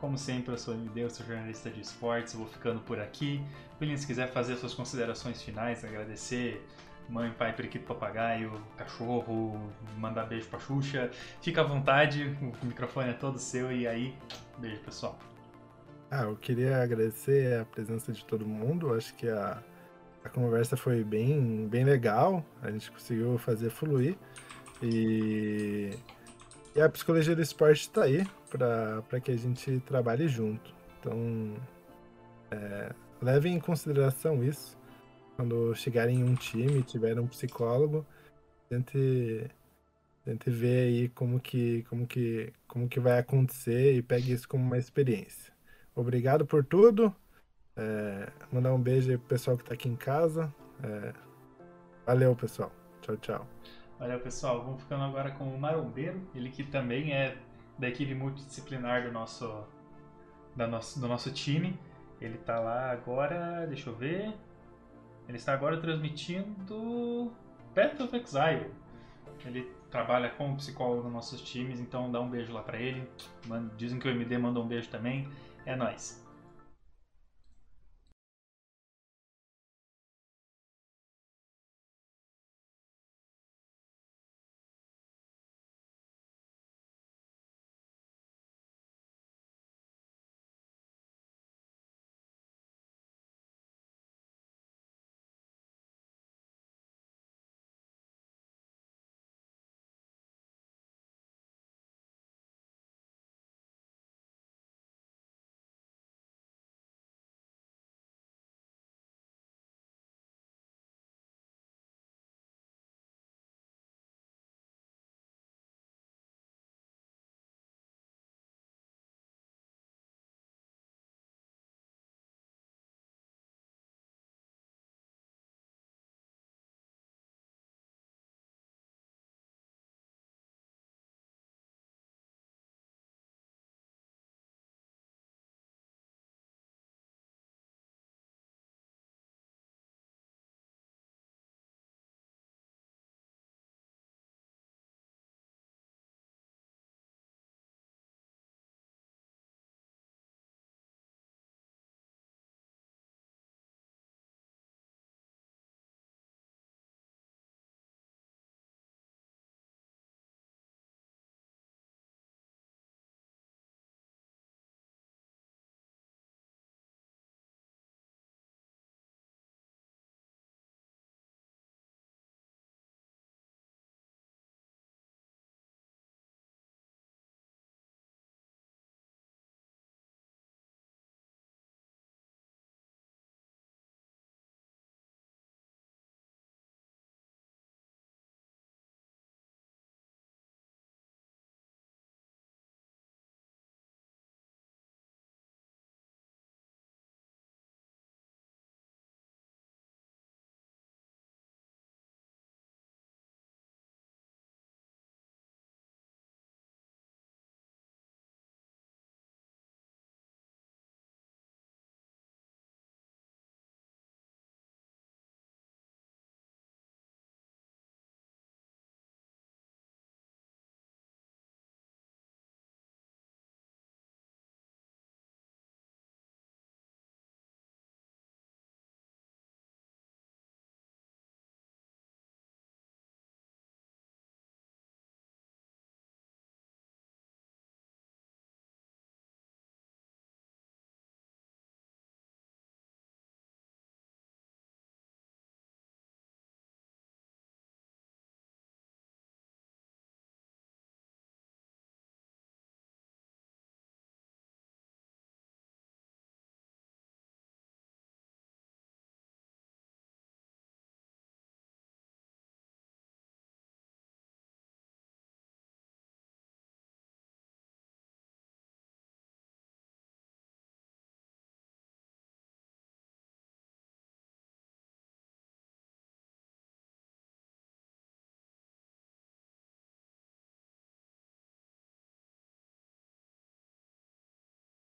Como sempre, eu sou o MD, eu sou jornalista de esportes, vou ficando por aqui. William, se quiser fazer suas considerações finais, agradecer mãe, pai, periquito, papagaio, cachorro, mandar beijo pra Xuxa, fica à vontade, o microfone é todo seu e aí, beijo pessoal. Ah, eu queria agradecer a presença de todo mundo. Acho que a, a conversa foi bem, bem legal. A gente conseguiu fazer fluir. E, e a psicologia do esporte está aí para que a gente trabalhe junto. Então, é, levem em consideração isso. Quando chegarem em um time, tiver um psicólogo, tente, tente ver aí como que, como, que, como que vai acontecer e pegue isso como uma experiência. Obrigado por tudo. É, mandar um beijo aí pro pessoal que tá aqui em casa. É, valeu, pessoal. Tchau, tchau. Valeu pessoal, vamos ficando agora com o Marombeiro, ele que também é da equipe multidisciplinar do nosso, da nosso, do nosso time. Ele tá lá agora, deixa eu ver. Ele está agora transmitindo Path of Exile. Ele trabalha como psicólogo nos nossos times, então dá um beijo lá pra ele. Dizem que o MD manda um beijo também. É nóis.